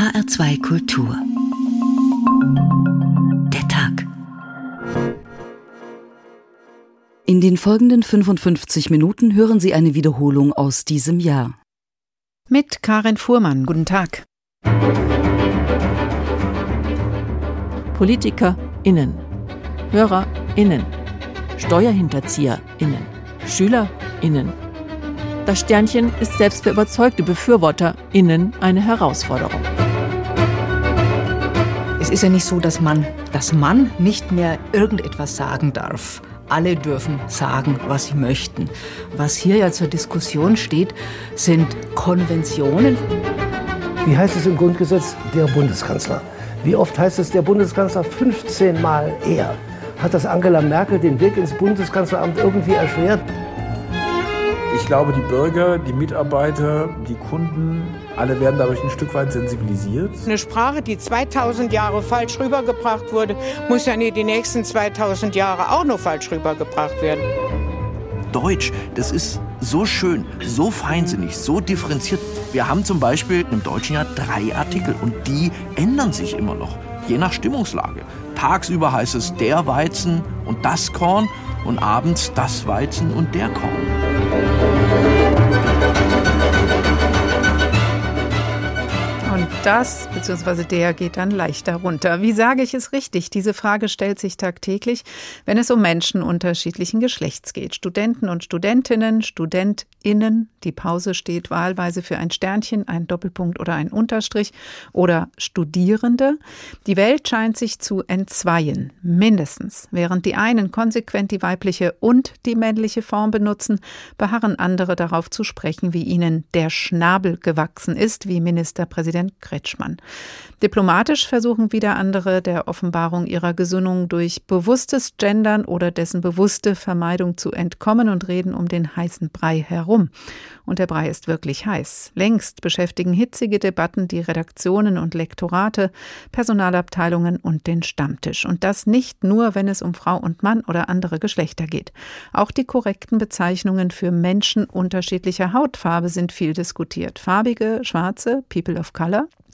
HR2 Kultur. Der Tag. In den folgenden 55 Minuten hören Sie eine Wiederholung aus diesem Jahr. Mit Karin Fuhrmann. Guten Tag. PolitikerInnen, HörerInnen, SteuerhinterzieherInnen, SchülerInnen. Das Sternchen ist selbst für überzeugte BefürworterInnen eine Herausforderung. Es ist ja nicht so, dass man, dass man nicht mehr irgendetwas sagen darf. Alle dürfen sagen, was sie möchten. Was hier ja zur Diskussion steht, sind Konventionen. Wie heißt es im Grundgesetz? Der Bundeskanzler. Wie oft heißt es der Bundeskanzler? 15 Mal er. Hat das Angela Merkel den Weg ins Bundeskanzleramt irgendwie erschwert? Ich glaube, die Bürger, die Mitarbeiter, die Kunden, alle werden dadurch ein Stück weit sensibilisiert. Eine Sprache, die 2000 Jahre falsch rübergebracht wurde, muss ja nicht die nächsten 2000 Jahre auch noch falsch rübergebracht werden. Deutsch, das ist so schön, so feinsinnig, so differenziert. Wir haben zum Beispiel im Deutschen ja drei Artikel und die ändern sich immer noch, je nach Stimmungslage. Tagsüber heißt es der Weizen und das Korn und abends das Weizen und der Korn. Das bzw. der geht dann leichter runter. Wie sage ich es richtig? Diese Frage stellt sich tagtäglich, wenn es um Menschen unterschiedlichen Geschlechts geht. Studenten und Studentinnen, StudentInnen, die Pause steht wahlweise für ein Sternchen, ein Doppelpunkt oder ein Unterstrich oder Studierende. Die Welt scheint sich zu entzweien, mindestens. Während die einen konsequent die weibliche und die männliche Form benutzen, beharren andere darauf zu sprechen, wie ihnen der Schnabel gewachsen ist, wie Ministerpräsident Kretschmann. Diplomatisch versuchen wieder andere der Offenbarung ihrer Gesinnung durch bewusstes Gendern oder dessen bewusste Vermeidung zu entkommen und reden um den heißen Brei herum. Und der Brei ist wirklich heiß. Längst beschäftigen hitzige Debatten die Redaktionen und Lektorate, Personalabteilungen und den Stammtisch. Und das nicht nur, wenn es um Frau und Mann oder andere Geschlechter geht. Auch die korrekten Bezeichnungen für Menschen unterschiedlicher Hautfarbe sind viel diskutiert. Farbige, schwarze, People of Color,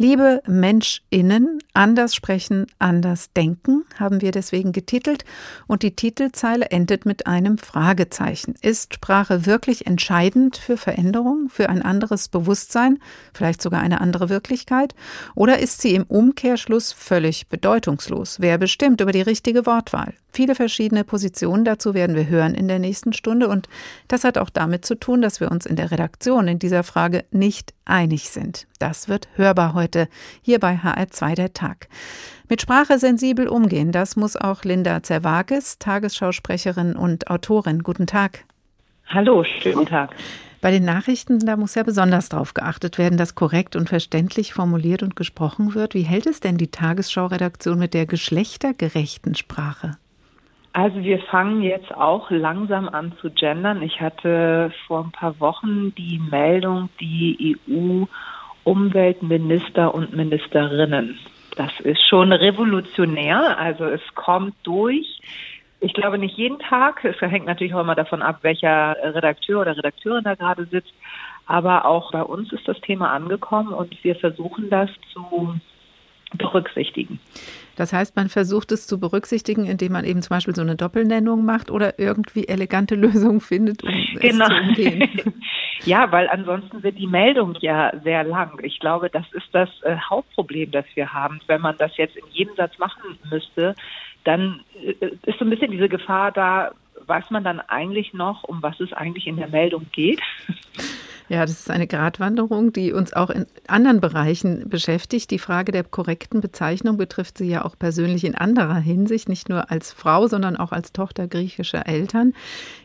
Liebe MenschInnen, anders sprechen, anders denken, haben wir deswegen getitelt und die Titelzeile endet mit einem Fragezeichen. Ist Sprache wirklich entscheidend für Veränderung, für ein anderes Bewusstsein, vielleicht sogar eine andere Wirklichkeit? Oder ist sie im Umkehrschluss völlig bedeutungslos? Wer bestimmt über die richtige Wortwahl? Viele verschiedene Positionen dazu werden wir hören in der nächsten Stunde und das hat auch damit zu tun, dass wir uns in der Redaktion in dieser Frage nicht einig sind. Das wird hörbar heute hier bei HR2 der Tag. Mit Sprache sensibel umgehen, das muss auch Linda Zerwages, Tagesschausprecherin und Autorin. Guten Tag. Hallo, schönen Tag. Bei den Nachrichten, da muss ja besonders darauf geachtet werden, dass korrekt und verständlich formuliert und gesprochen wird. Wie hält es denn die Tagesschau-Redaktion mit der geschlechtergerechten Sprache? Also wir fangen jetzt auch langsam an zu gendern. Ich hatte vor ein paar Wochen die Meldung, die EU-Umweltminister und Ministerinnen. Das ist schon revolutionär. Also es kommt durch. Ich glaube nicht jeden Tag. Es hängt natürlich auch immer davon ab, welcher Redakteur oder Redakteurin da gerade sitzt. Aber auch bei uns ist das Thema angekommen und wir versuchen das zu berücksichtigen. Das heißt, man versucht es zu berücksichtigen, indem man eben zum Beispiel so eine Doppelnennung macht oder irgendwie elegante Lösungen findet, um genau. es zu umgehen. ja, weil ansonsten wird die Meldung ja sehr lang. Ich glaube, das ist das äh, Hauptproblem, das wir haben. Wenn man das jetzt in jedem Satz machen müsste, dann äh, ist so ein bisschen diese Gefahr da, weiß man dann eigentlich noch, um was es eigentlich in der Meldung geht? Ja, das ist eine Gratwanderung, die uns auch in anderen Bereichen beschäftigt. Die Frage der korrekten Bezeichnung betrifft sie ja auch persönlich in anderer Hinsicht, nicht nur als Frau, sondern auch als Tochter griechischer Eltern.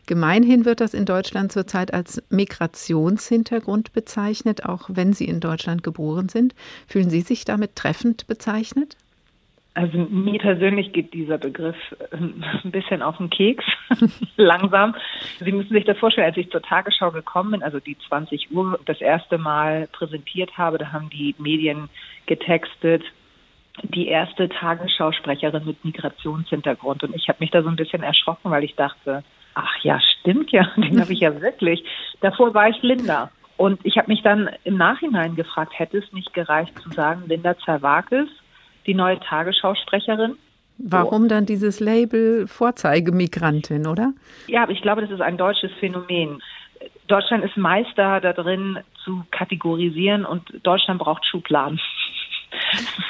Gemeinhin wird das in Deutschland zurzeit als Migrationshintergrund bezeichnet, auch wenn Sie in Deutschland geboren sind. Fühlen Sie sich damit treffend bezeichnet? Also mir persönlich geht dieser Begriff ähm, ein bisschen auf den Keks, langsam. Sie müssen sich das vorstellen, als ich zur Tagesschau gekommen bin, also die 20 Uhr das erste Mal präsentiert habe, da haben die Medien getextet, die erste Tagesschausprecherin mit Migrationshintergrund. Und ich habe mich da so ein bisschen erschrocken, weil ich dachte, ach ja, stimmt ja, den habe ich ja wirklich. Davor war ich Linda. Und ich habe mich dann im Nachhinein gefragt, hätte es nicht gereicht zu sagen, Linda Zerwakis, die neue Tagesschausprecherin? Warum dann dieses Label Vorzeigemigrantin, oder? Ja, aber ich glaube, das ist ein deutsches Phänomen. Deutschland ist Meister darin zu kategorisieren und Deutschland braucht Schubladen.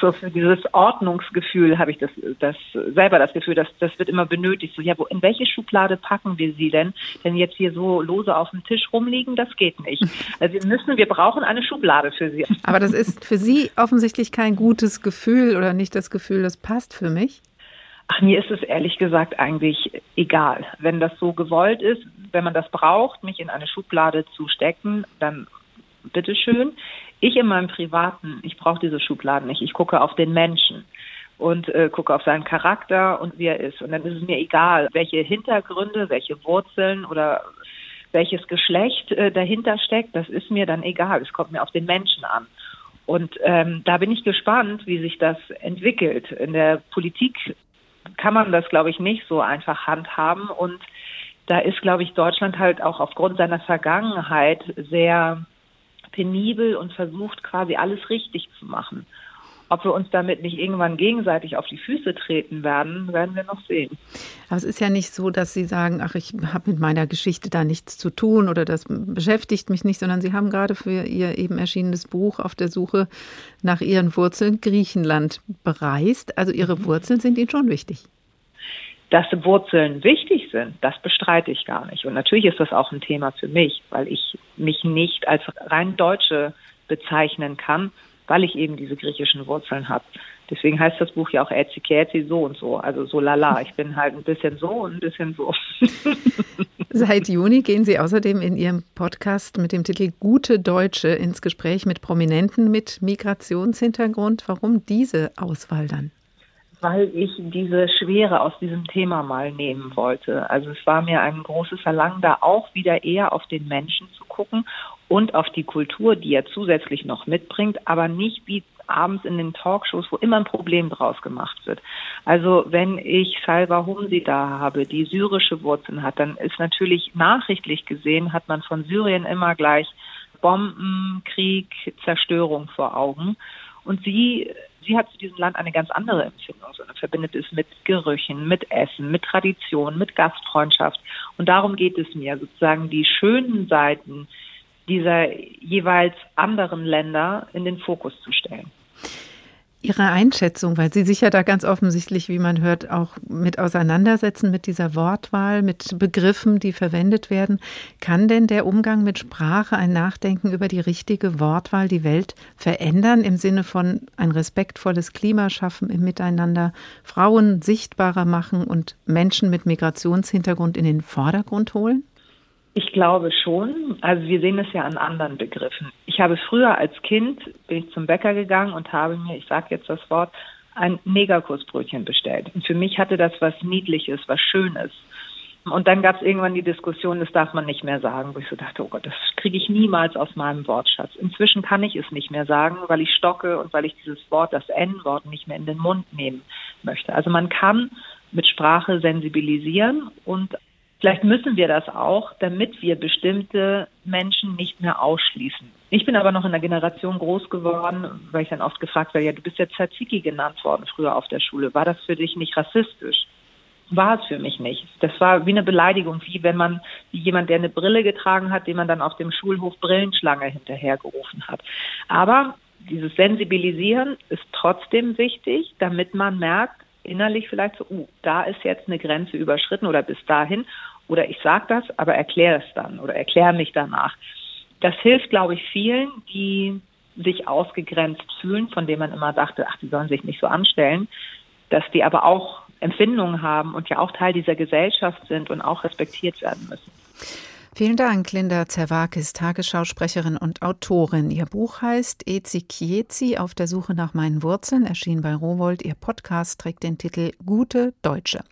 So für dieses Ordnungsgefühl habe ich das, das selber das Gefühl, dass das wird immer benötigt. So, ja, wo, in welche Schublade packen wir sie denn? Denn jetzt hier so lose auf dem Tisch rumliegen, das geht nicht. Also wir müssen, wir brauchen eine Schublade für sie. Aber das ist für Sie offensichtlich kein gutes Gefühl oder nicht das Gefühl, das passt für mich. Ach, mir ist es ehrlich gesagt eigentlich egal. Wenn das so gewollt ist, wenn man das braucht, mich in eine Schublade zu stecken, dann bitteschön. Ich in meinem Privaten, ich brauche diese Schubladen nicht. Ich gucke auf den Menschen und äh, gucke auf seinen Charakter und wie er ist. Und dann ist es mir egal, welche Hintergründe, welche Wurzeln oder welches Geschlecht äh, dahinter steckt. Das ist mir dann egal. Es kommt mir auf den Menschen an. Und ähm, da bin ich gespannt, wie sich das entwickelt. In der Politik kann man das, glaube ich, nicht so einfach handhaben. Und da ist, glaube ich, Deutschland halt auch aufgrund seiner Vergangenheit sehr penibel und versucht quasi alles richtig zu machen. Ob wir uns damit nicht irgendwann gegenseitig auf die Füße treten werden, werden wir noch sehen. Aber es ist ja nicht so, dass Sie sagen, ach, ich habe mit meiner Geschichte da nichts zu tun oder das beschäftigt mich nicht, sondern Sie haben gerade für Ihr eben erschienenes Buch auf der Suche nach Ihren Wurzeln Griechenland bereist. Also Ihre Wurzeln sind Ihnen schon wichtig. Dass Wurzeln wichtig sind, das bestreite ich gar nicht. Und natürlich ist das auch ein Thema für mich, weil ich mich nicht als rein Deutsche bezeichnen kann, weil ich eben diese griechischen Wurzeln habe. Deswegen heißt das Buch ja auch Etzikieti so und so, also so lala. Ich bin halt ein bisschen so und ein bisschen so. Seit Juni gehen Sie außerdem in Ihrem Podcast mit dem Titel Gute Deutsche ins Gespräch mit Prominenten mit Migrationshintergrund. Warum diese Auswahl dann? Weil ich diese Schwere aus diesem Thema mal nehmen wollte. Also es war mir ein großes Verlangen, da auch wieder eher auf den Menschen zu gucken und auf die Kultur, die er zusätzlich noch mitbringt, aber nicht wie abends in den Talkshows, wo immer ein Problem draus gemacht wird. Also wenn ich Salva Humsi da habe, die syrische Wurzeln hat, dann ist natürlich nachrichtlich gesehen, hat man von Syrien immer gleich Bomben, Krieg, Zerstörung vor Augen. Und sie sie hat zu diesem Land eine ganz andere Empfindung, sondern verbindet es mit Gerüchen, mit Essen, mit Tradition, mit Gastfreundschaft. Und darum geht es mir, sozusagen die schönen Seiten dieser jeweils anderen Länder in den Fokus zu stellen. Ihre Einschätzung, weil Sie sich ja da ganz offensichtlich, wie man hört, auch mit auseinandersetzen mit dieser Wortwahl, mit Begriffen, die verwendet werden. Kann denn der Umgang mit Sprache, ein Nachdenken über die richtige Wortwahl die Welt verändern im Sinne von ein respektvolles Klima schaffen im Miteinander, Frauen sichtbarer machen und Menschen mit Migrationshintergrund in den Vordergrund holen? Ich glaube schon. Also wir sehen es ja an anderen Begriffen. Ich habe früher als Kind bin ich zum Bäcker gegangen und habe mir, ich sage jetzt das Wort, ein Negerkursbrötchen bestellt. Und für mich hatte das was Niedliches, was Schönes. Und dann gab es irgendwann die Diskussion, das darf man nicht mehr sagen, wo ich so dachte, oh Gott, das kriege ich niemals aus meinem Wortschatz. Inzwischen kann ich es nicht mehr sagen, weil ich stocke und weil ich dieses Wort, das N-Wort, nicht mehr in den Mund nehmen möchte. Also man kann mit Sprache sensibilisieren und Vielleicht müssen wir das auch, damit wir bestimmte Menschen nicht mehr ausschließen. Ich bin aber noch in der Generation groß geworden, weil ich dann oft gefragt werde, ja, du bist ja Tzatziki genannt worden früher auf der Schule. War das für dich nicht rassistisch? War es für mich nicht. Das war wie eine Beleidigung, wie wenn man, wie jemand, der eine Brille getragen hat, den man dann auf dem Schulhof Brillenschlange hinterhergerufen hat. Aber dieses Sensibilisieren ist trotzdem wichtig, damit man merkt, innerlich vielleicht so, uh, da ist jetzt eine Grenze überschritten oder bis dahin oder ich sage das, aber erkläre es dann oder erkläre mich danach. Das hilft, glaube ich, vielen, die sich ausgegrenzt fühlen, von denen man immer dachte, ach, die sollen sich nicht so anstellen, dass die aber auch Empfindungen haben und ja auch Teil dieser Gesellschaft sind und auch respektiert werden müssen. Vielen Dank, Linda Zerwakis, Tagesschausprecherin und Autorin. Ihr Buch heißt Ezi Kiezi auf der Suche nach meinen Wurzeln, erschien bei Rowold. Ihr Podcast trägt den Titel Gute Deutsche.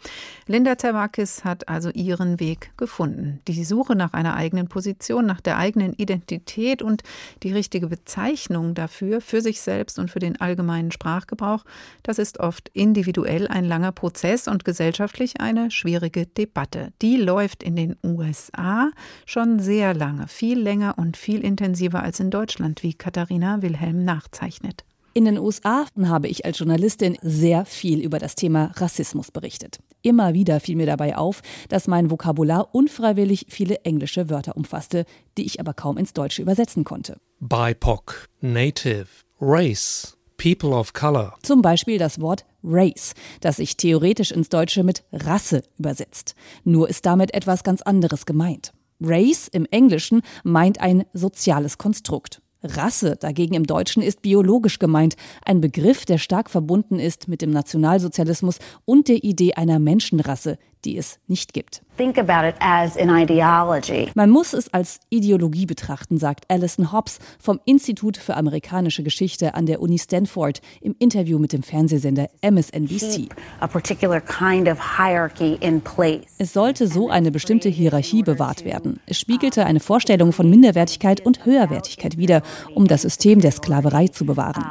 Linda Zerwakis hat also ihren Weg gefunden. Die Suche nach einer eigenen Position, nach der eigenen Identität und die richtige Bezeichnung dafür, für sich selbst und für den allgemeinen Sprachgebrauch, das ist oft individuell ein langer Prozess und gesellschaftlich eine schwierige Debatte. Die läuft in den USA. Schon sehr lange, viel länger und viel intensiver als in Deutschland, wie Katharina Wilhelm nachzeichnet. In den USA habe ich als Journalistin sehr viel über das Thema Rassismus berichtet. Immer wieder fiel mir dabei auf, dass mein Vokabular unfreiwillig viele englische Wörter umfasste, die ich aber kaum ins Deutsche übersetzen konnte. BIPOC, Native, Race, People of Color. Zum Beispiel das Wort Race, das sich theoretisch ins Deutsche mit Rasse übersetzt. Nur ist damit etwas ganz anderes gemeint. Race im Englischen meint ein soziales Konstrukt. Rasse dagegen im Deutschen ist biologisch gemeint, ein Begriff, der stark verbunden ist mit dem Nationalsozialismus und der Idee einer Menschenrasse, die es nicht gibt. Man muss es als Ideologie betrachten, sagt Alison Hobbs vom Institut für amerikanische Geschichte an der Uni Stanford im Interview mit dem Fernsehsender MSNBC. Es sollte so eine bestimmte Hierarchie bewahrt werden. Es spiegelte eine Vorstellung von Minderwertigkeit und Höherwertigkeit wider, um das System der Sklaverei zu bewahren.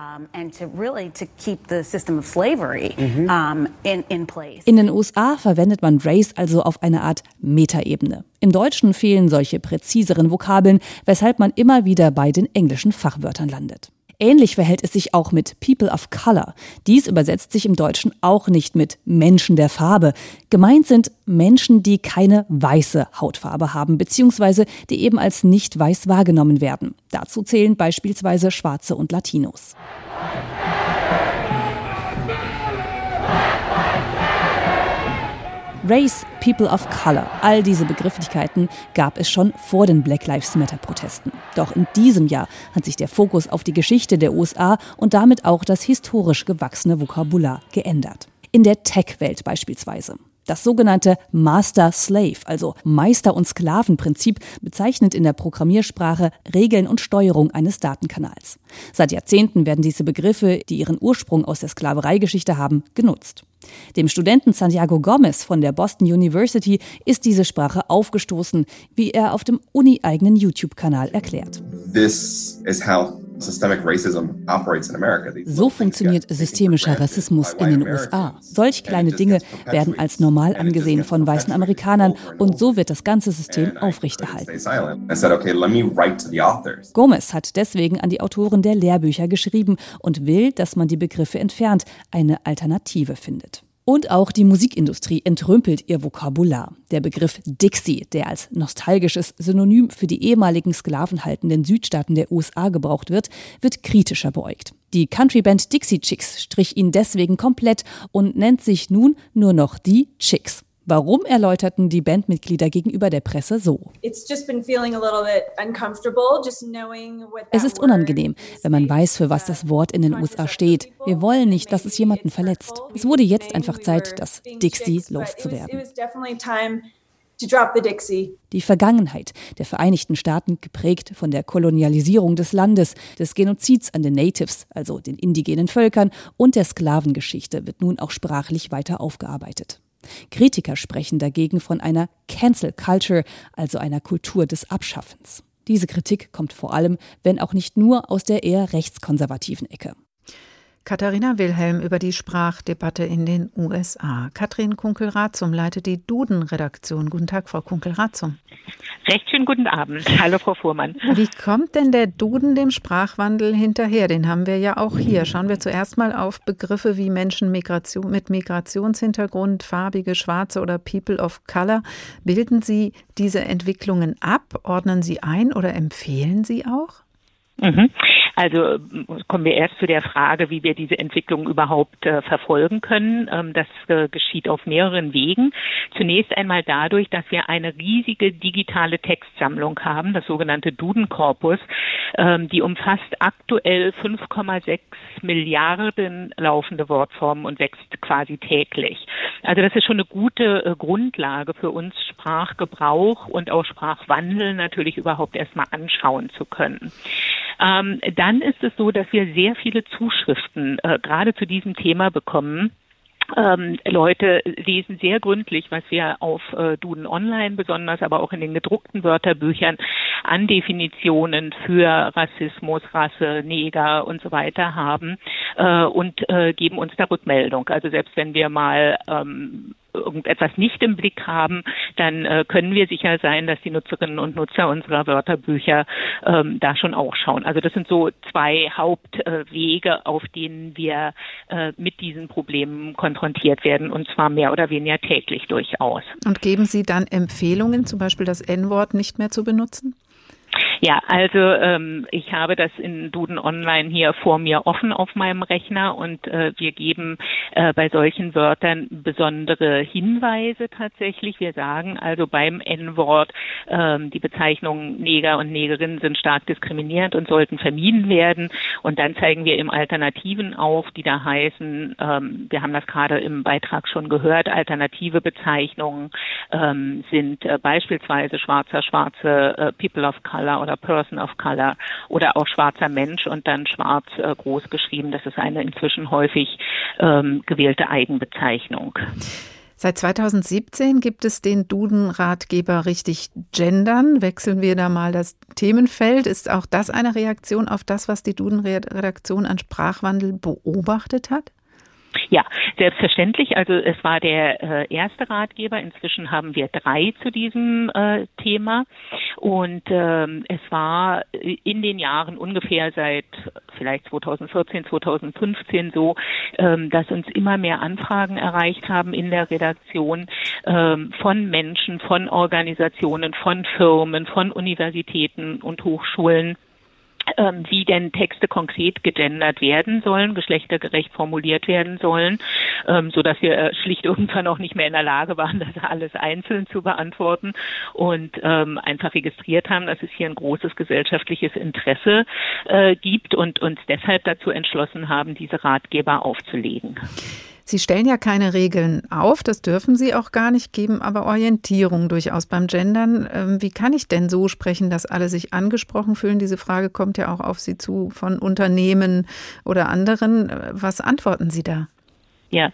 In den USA verwendet man Race also auf eine Art Metaebene. Im Deutschen fehlen solche präziseren Vokabeln, weshalb man immer wieder bei den englischen Fachwörtern landet. Ähnlich verhält es sich auch mit People of Color. Dies übersetzt sich im Deutschen auch nicht mit Menschen der Farbe. Gemeint sind Menschen, die keine weiße Hautfarbe haben, beziehungsweise die eben als nicht weiß wahrgenommen werden. Dazu zählen beispielsweise Schwarze und Latinos. Race, People of Color, all diese Begrifflichkeiten gab es schon vor den Black Lives Matter-Protesten. Doch in diesem Jahr hat sich der Fokus auf die Geschichte der USA und damit auch das historisch gewachsene Vokabular geändert. In der Tech-Welt beispielsweise. Das sogenannte Master-Slave, also Meister- und Sklavenprinzip, bezeichnet in der Programmiersprache Regeln und Steuerung eines Datenkanals. Seit Jahrzehnten werden diese Begriffe, die ihren Ursprung aus der Sklavereigeschichte haben, genutzt. Dem Studenten Santiago Gomez von der Boston University ist diese Sprache aufgestoßen, wie er auf dem uni-eigenen YouTube-Kanal erklärt. This is how so funktioniert systemischer Rassismus in den USA. Solch kleine Dinge werden als normal angesehen von weißen Amerikanern und so wird das ganze System aufrechterhalten. Gomez hat deswegen an die Autoren der Lehrbücher geschrieben und will, dass man die Begriffe entfernt, eine Alternative findet. Und auch die Musikindustrie entrümpelt ihr Vokabular. Der Begriff Dixie, der als nostalgisches Synonym für die ehemaligen sklavenhaltenden Südstaaten der USA gebraucht wird, wird kritischer beäugt. Die Countryband Dixie Chicks strich ihn deswegen komplett und nennt sich nun nur noch die Chicks. Warum erläuterten die Bandmitglieder gegenüber der Presse so? Es ist unangenehm, wenn man weiß, für was das Wort in den USA steht. Wir wollen nicht, dass es jemanden verletzt. Es wurde jetzt einfach Zeit, das Dixie loszuwerden. Die Vergangenheit der Vereinigten Staaten, geprägt von der Kolonialisierung des Landes, des Genozids an den Natives, also den indigenen Völkern, und der Sklavengeschichte, wird nun auch sprachlich weiter aufgearbeitet. Kritiker sprechen dagegen von einer Cancel Culture, also einer Kultur des Abschaffens. Diese Kritik kommt vor allem, wenn auch nicht nur aus der eher rechtskonservativen Ecke. Katharina Wilhelm über die Sprachdebatte in den USA. Katrin Kunkel-Ratzum leitet die Duden-Redaktion. Guten Tag, Frau Kunkel-Ratzum. Recht schönen guten Abend. Hallo, Frau Fuhrmann. Wie kommt denn der Duden dem Sprachwandel hinterher? Den haben wir ja auch hier. Schauen wir zuerst mal auf Begriffe wie Menschen mit Migrationshintergrund, farbige, schwarze oder People of Color. Bilden Sie diese Entwicklungen ab, ordnen Sie ein oder empfehlen Sie auch? Mhm. Also kommen wir erst zu der Frage, wie wir diese Entwicklung überhaupt äh, verfolgen können. Ähm, das äh, geschieht auf mehreren Wegen. Zunächst einmal dadurch, dass wir eine riesige digitale Textsammlung haben, das sogenannte Duden-Korpus, ähm, die umfasst aktuell 5,6 Milliarden laufende Wortformen und wächst quasi täglich. Also das ist schon eine gute äh, Grundlage für uns Sprachgebrauch und auch Sprachwandel natürlich überhaupt erstmal anschauen zu können. Ähm, dann ist es so, dass wir sehr viele Zuschriften äh, gerade zu diesem Thema bekommen. Ähm, Leute lesen sehr gründlich, was wir auf äh, Duden Online besonders, aber auch in den gedruckten Wörterbüchern an Definitionen für Rassismus, Rasse, Neger und so weiter haben äh, und äh, geben uns da Rückmeldung. Also selbst wenn wir mal ähm, irgendetwas nicht im Blick haben, dann äh, können wir sicher sein, dass die Nutzerinnen und Nutzer unserer Wörterbücher ähm, da schon auch schauen. Also das sind so zwei Hauptwege, äh, auf denen wir äh, mit diesen Problemen konfrontiert werden und zwar mehr oder weniger täglich durchaus. Und geben Sie dann Empfehlungen, zum Beispiel das N-Wort nicht mehr zu benutzen? Ja, also ähm, ich habe das in Duden Online hier vor mir offen auf meinem Rechner und äh, wir geben äh, bei solchen Wörtern besondere Hinweise tatsächlich. Wir sagen also beim N-Wort, ähm, die Bezeichnungen Neger und Negerinnen sind stark diskriminierend und sollten vermieden werden. Und dann zeigen wir im Alternativen auf, die da heißen, ähm, wir haben das gerade im Beitrag schon gehört, alternative Bezeichnungen ähm, sind äh, beispielsweise schwarzer, schwarze äh, People of Color oder Person of Color oder auch schwarzer Mensch und dann schwarz äh, groß geschrieben. Das ist eine inzwischen häufig ähm, gewählte Eigenbezeichnung. Seit 2017 gibt es den Duden-Ratgeber Richtig Gendern. Wechseln wir da mal das Themenfeld. Ist auch das eine Reaktion auf das, was die Duden-Redaktion an Sprachwandel beobachtet hat? Ja, selbstverständlich. Also es war der äh, erste Ratgeber. Inzwischen haben wir drei zu diesem äh, Thema. Und ähm, es war in den Jahren ungefähr seit vielleicht 2014, 2015 so, ähm, dass uns immer mehr Anfragen erreicht haben in der Redaktion ähm, von Menschen, von Organisationen, von Firmen, von Universitäten und Hochschulen ähm, wie denn Texte konkret gegendert werden sollen, geschlechtergerecht formuliert werden sollen, ähm, so dass wir äh, schlicht irgendwann auch nicht mehr in der Lage waren, das alles einzeln zu beantworten und ähm, einfach registriert haben, dass es hier ein großes gesellschaftliches Interesse äh, gibt und uns deshalb dazu entschlossen haben, diese Ratgeber aufzulegen. Sie stellen ja keine Regeln auf, das dürfen Sie auch gar nicht, geben aber Orientierung durchaus beim Gendern. Ähm, wie kann ich denn so sprechen, dass alle sich angesprochen fühlen? Diese Frage kommt ja auch auf Sie zu von Unternehmen oder anderen. Was antworten Sie da? Ja,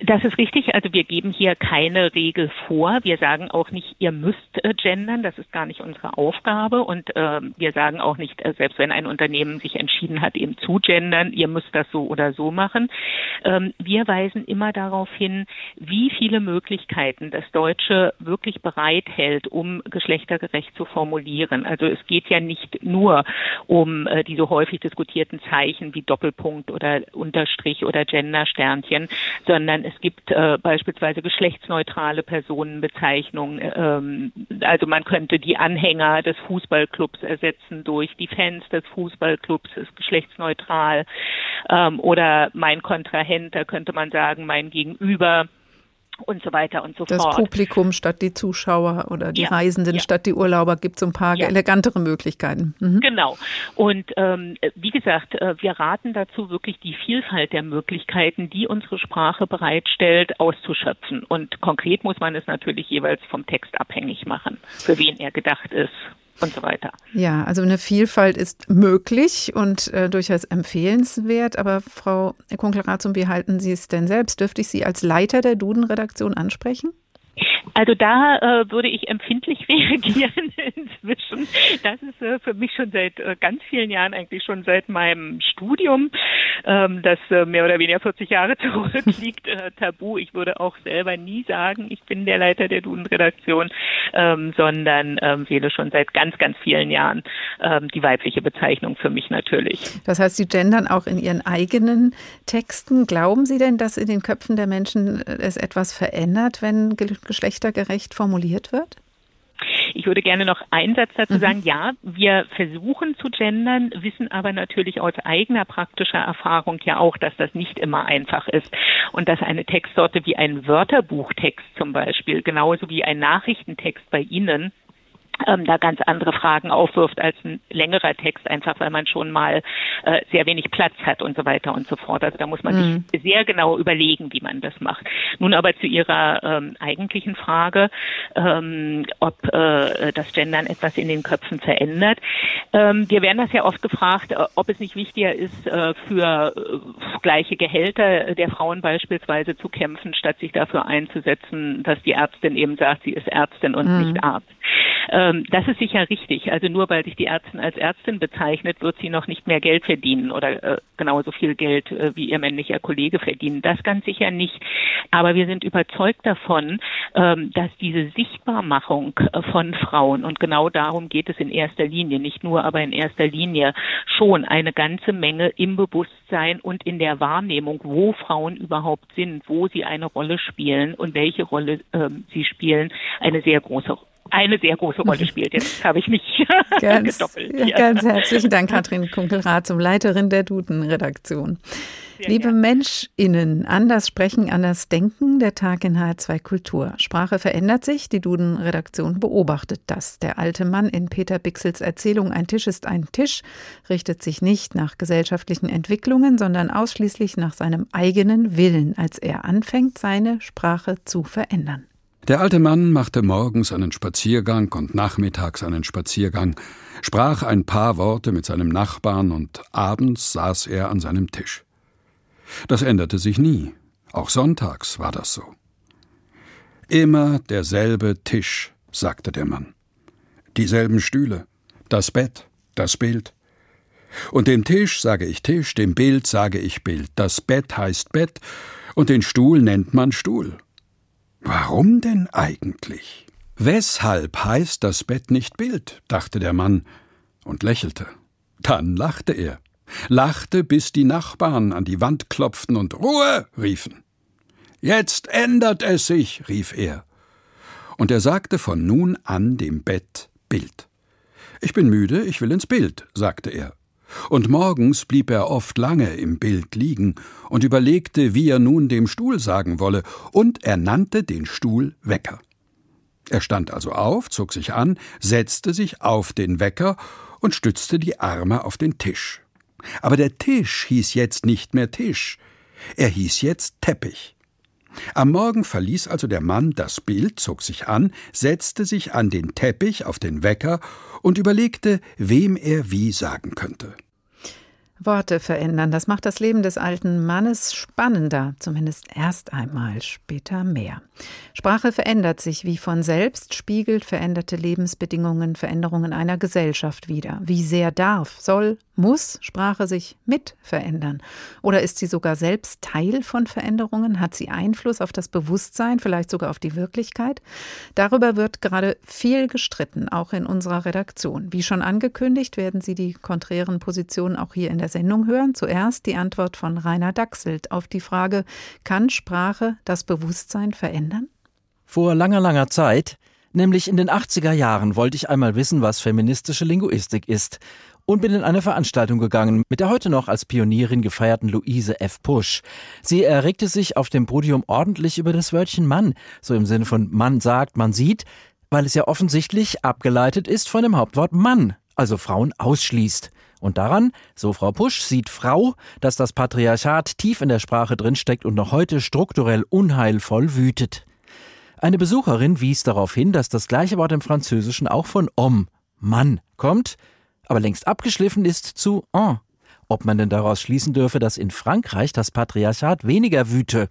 das ist richtig. Also wir geben hier keine Regel vor. Wir sagen auch nicht, ihr müsst äh, gendern. Das ist gar nicht unsere Aufgabe. Und äh, wir sagen auch nicht, äh, selbst wenn ein Unternehmen sich entschieden hat, eben zu gendern, ihr müsst das so oder so machen. Ähm, wir weisen immer darauf hin, wie viele Möglichkeiten das Deutsche wirklich bereithält, um geschlechtergerecht zu formulieren. Also es geht ja nicht nur um äh, diese häufig diskutierten Zeichen wie Doppelpunkt oder Unterstrich oder Gendersternchen, sondern es gibt äh, beispielsweise geschlechtsneutrale Personenbezeichnungen. Ähm, also man könnte die Anhänger des Fußballclubs ersetzen durch die Fans des Fußballclubs, ist geschlechtsneutral. Ähm, oder mein Kontrahent, da könnte man sagen, mein Gegenüber und so weiter und so das fort. Das Publikum statt die Zuschauer oder die ja, Reisenden ja. statt die Urlauber gibt so ein paar ja. elegantere Möglichkeiten. Mhm. Genau. Und ähm, wie gesagt, äh, wir raten dazu, wirklich die Vielfalt der Möglichkeiten, die unsere Sprache bereitstellt, auszuschöpfen. Und konkret muss man es natürlich jeweils vom Text abhängig machen, für wen er gedacht ist und so weiter. Ja, also eine Vielfalt ist möglich und äh, durchaus empfehlenswert. Aber Frau Kunkel-Ratzum, wie halten Sie es denn selbst? Dürfte ich Sie als Leiter der Duden-Redaktion ansprechen? Also da äh, würde ich empfindlich reagieren inzwischen. Das ist äh, für mich schon seit äh, ganz vielen Jahren, eigentlich schon seit meinem Studium, ähm, das äh, mehr oder weniger 40 Jahre zurückliegt, äh, tabu. Ich würde auch selber nie sagen, ich bin der Leiter der Duden-Redaktion, ähm, sondern ähm, wähle schon seit ganz, ganz vielen Jahren ähm, die weibliche Bezeichnung für mich natürlich. Das heißt, Sie gendern auch in Ihren eigenen Texten. Glauben Sie denn, dass in den Köpfen der Menschen äh, es etwas verändert, wenn geschlechtergerecht formuliert wird? Ich würde gerne noch einen Satz dazu mhm. sagen. Ja, wir versuchen zu gendern, wissen aber natürlich aus eigener praktischer Erfahrung ja auch, dass das nicht immer einfach ist und dass eine Textsorte wie ein Wörterbuchtext zum Beispiel, genauso wie ein Nachrichtentext bei Ihnen, ähm, da ganz andere Fragen aufwirft als ein längerer Text, einfach weil man schon mal äh, sehr wenig Platz hat und so weiter und so fort. Also da muss man mhm. sich sehr genau überlegen, wie man das macht. Nun aber zu Ihrer ähm, eigentlichen Frage, ähm, ob äh, das Gendern etwas in den Köpfen verändert. Ähm, wir werden das ja oft gefragt, äh, ob es nicht wichtiger ist, äh, für äh, gleiche Gehälter der Frauen beispielsweise zu kämpfen, statt sich dafür einzusetzen, dass die Ärztin eben sagt, sie ist Ärztin und mhm. nicht Arzt. Ähm, das ist sicher richtig. Also nur weil sich die Ärztin als Ärztin bezeichnet, wird sie noch nicht mehr Geld verdienen oder äh, genauso viel Geld äh, wie ihr männlicher Kollege verdienen. Das ganz sicher nicht. Aber wir sind überzeugt davon, ähm, dass diese Sichtbarmachung äh, von Frauen und genau darum geht es in erster Linie, nicht nur, aber in erster Linie schon eine ganze Menge im Bewusstsein und in der Wahrnehmung, wo Frauen überhaupt sind, wo sie eine Rolle spielen und welche Rolle ähm, sie spielen, eine sehr große eine sehr große Rolle spielt. Jetzt habe ich mich ganz, gedoppelt. Ja. Ganz herzlichen Dank, Katrin Kunkelrath, zum Leiterin der Duden-Redaktion. Liebe gern. MenschInnen, anders sprechen, anders denken, der Tag in H2 Kultur. Sprache verändert sich, die Duden-Redaktion beobachtet das. Der alte Mann in Peter Bixels Erzählung Ein Tisch ist ein Tisch richtet sich nicht nach gesellschaftlichen Entwicklungen, sondern ausschließlich nach seinem eigenen Willen, als er anfängt, seine Sprache zu verändern. Der alte Mann machte morgens einen Spaziergang und nachmittags einen Spaziergang, sprach ein paar Worte mit seinem Nachbarn und abends saß er an seinem Tisch. Das änderte sich nie. Auch sonntags war das so. Immer derselbe Tisch, sagte der Mann. Dieselben Stühle, das Bett, das Bild. Und dem Tisch sage ich Tisch, dem Bild sage ich Bild. Das Bett heißt Bett und den Stuhl nennt man Stuhl. Warum denn eigentlich? Weshalb heißt das Bett nicht Bild? dachte der Mann und lächelte. Dann lachte er lachte, bis die Nachbarn an die Wand klopften und Ruhe riefen. Jetzt ändert es sich, rief er. Und er sagte von nun an dem Bett Bild. Ich bin müde, ich will ins Bild, sagte er. Und morgens blieb er oft lange im Bild liegen und überlegte, wie er nun dem Stuhl sagen wolle, und er nannte den Stuhl Wecker. Er stand also auf, zog sich an, setzte sich auf den Wecker und stützte die Arme auf den Tisch. Aber der Tisch hieß jetzt nicht mehr Tisch, er hieß jetzt Teppich. Am Morgen verließ also der Mann das Bild, zog sich an, setzte sich an den Teppich auf den Wecker und überlegte, wem er wie sagen könnte. Worte verändern, das macht das Leben des alten Mannes spannender, zumindest erst einmal, später mehr. Sprache verändert sich wie von selbst, spiegelt veränderte Lebensbedingungen, Veränderungen einer Gesellschaft wider. Wie sehr darf, soll, muss Sprache sich mit verändern? Oder ist sie sogar selbst Teil von Veränderungen? Hat sie Einfluss auf das Bewusstsein, vielleicht sogar auf die Wirklichkeit? Darüber wird gerade viel gestritten, auch in unserer Redaktion. Wie schon angekündigt, werden Sie die konträren Positionen auch hier in der Sendung hören. Zuerst die Antwort von Rainer Dachselt auf die Frage, kann Sprache das Bewusstsein verändern? Vor langer, langer Zeit, nämlich in den 80er Jahren, wollte ich einmal wissen, was feministische Linguistik ist und bin in eine Veranstaltung gegangen mit der heute noch als Pionierin gefeierten Luise F. Pusch. Sie erregte sich auf dem Podium ordentlich über das Wörtchen Mann, so im Sinne von Mann sagt, man sieht, weil es ja offensichtlich abgeleitet ist von dem Hauptwort Mann, also Frauen ausschließt. Und daran, so Frau Pusch, sieht Frau, dass das Patriarchat tief in der Sprache drinsteckt und noch heute strukturell unheilvoll wütet. Eine Besucherin wies darauf hin, dass das gleiche Wort im Französischen auch von homme, Mann, kommt, aber längst abgeschliffen ist zu en. Ob man denn daraus schließen dürfe, dass in Frankreich das Patriarchat weniger wüte?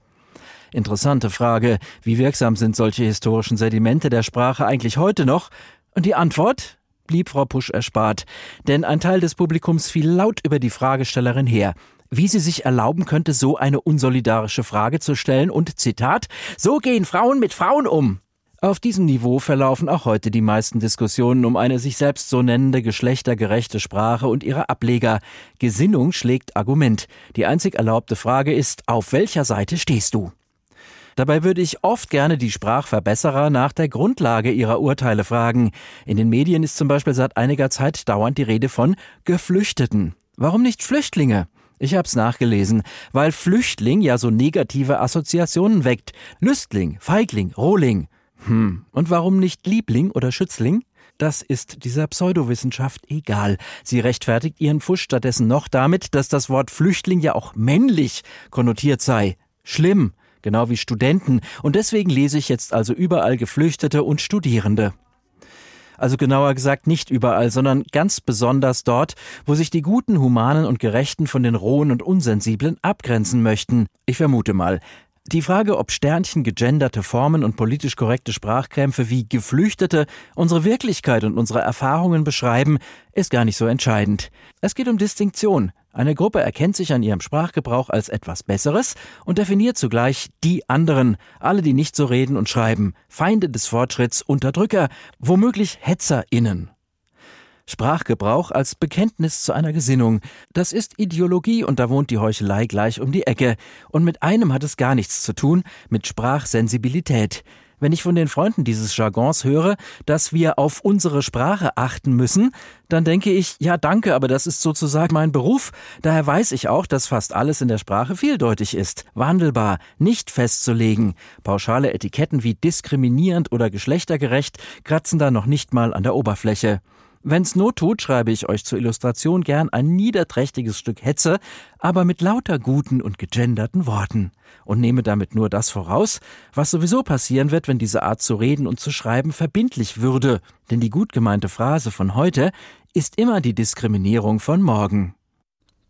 Interessante Frage. Wie wirksam sind solche historischen Sedimente der Sprache eigentlich heute noch? Und die Antwort blieb Frau Pusch erspart, denn ein Teil des Publikums fiel laut über die Fragestellerin her wie sie sich erlauben könnte, so eine unsolidarische Frage zu stellen und Zitat, so gehen Frauen mit Frauen um. Auf diesem Niveau verlaufen auch heute die meisten Diskussionen um eine sich selbst so nennende geschlechtergerechte Sprache und ihre Ableger. Gesinnung schlägt Argument. Die einzig erlaubte Frage ist, auf welcher Seite stehst du? Dabei würde ich oft gerne die Sprachverbesserer nach der Grundlage ihrer Urteile fragen. In den Medien ist zum Beispiel seit einiger Zeit dauernd die Rede von Geflüchteten. Warum nicht Flüchtlinge? Ich hab's nachgelesen, weil Flüchtling ja so negative Assoziationen weckt. Lüstling, Feigling, Rohling. Hm, und warum nicht Liebling oder Schützling? Das ist dieser Pseudowissenschaft egal. Sie rechtfertigt ihren Fusch stattdessen noch damit, dass das Wort Flüchtling ja auch männlich konnotiert sei. Schlimm, genau wie Studenten. Und deswegen lese ich jetzt also überall Geflüchtete und Studierende. Also genauer gesagt nicht überall, sondern ganz besonders dort, wo sich die Guten, Humanen und Gerechten von den Rohen und Unsensiblen abgrenzen möchten. Ich vermute mal, Die Frage, ob Sternchen gegenderte Formen und politisch korrekte Sprachkrämpfe wie Geflüchtete unsere Wirklichkeit und unsere Erfahrungen beschreiben, ist gar nicht so entscheidend. Es geht um Distinktion. Eine Gruppe erkennt sich an ihrem Sprachgebrauch als etwas Besseres und definiert zugleich die anderen, alle, die nicht so reden und schreiben, Feinde des Fortschritts, Unterdrücker, womöglich HetzerInnen. Sprachgebrauch als Bekenntnis zu einer Gesinnung. Das ist Ideologie und da wohnt die Heuchelei gleich um die Ecke. Und mit einem hat es gar nichts zu tun, mit Sprachsensibilität. Wenn ich von den Freunden dieses Jargons höre, dass wir auf unsere Sprache achten müssen, dann denke ich, ja danke, aber das ist sozusagen mein Beruf. Daher weiß ich auch, dass fast alles in der Sprache vieldeutig ist, wandelbar, nicht festzulegen. Pauschale Etiketten wie diskriminierend oder geschlechtergerecht kratzen da noch nicht mal an der Oberfläche. Wenn's Not tut, schreibe ich euch zur Illustration gern ein niederträchtiges Stück Hetze, aber mit lauter guten und gegenderten Worten. Und nehme damit nur das voraus, was sowieso passieren wird, wenn diese Art zu reden und zu schreiben verbindlich würde. Denn die gut gemeinte Phrase von heute ist immer die Diskriminierung von morgen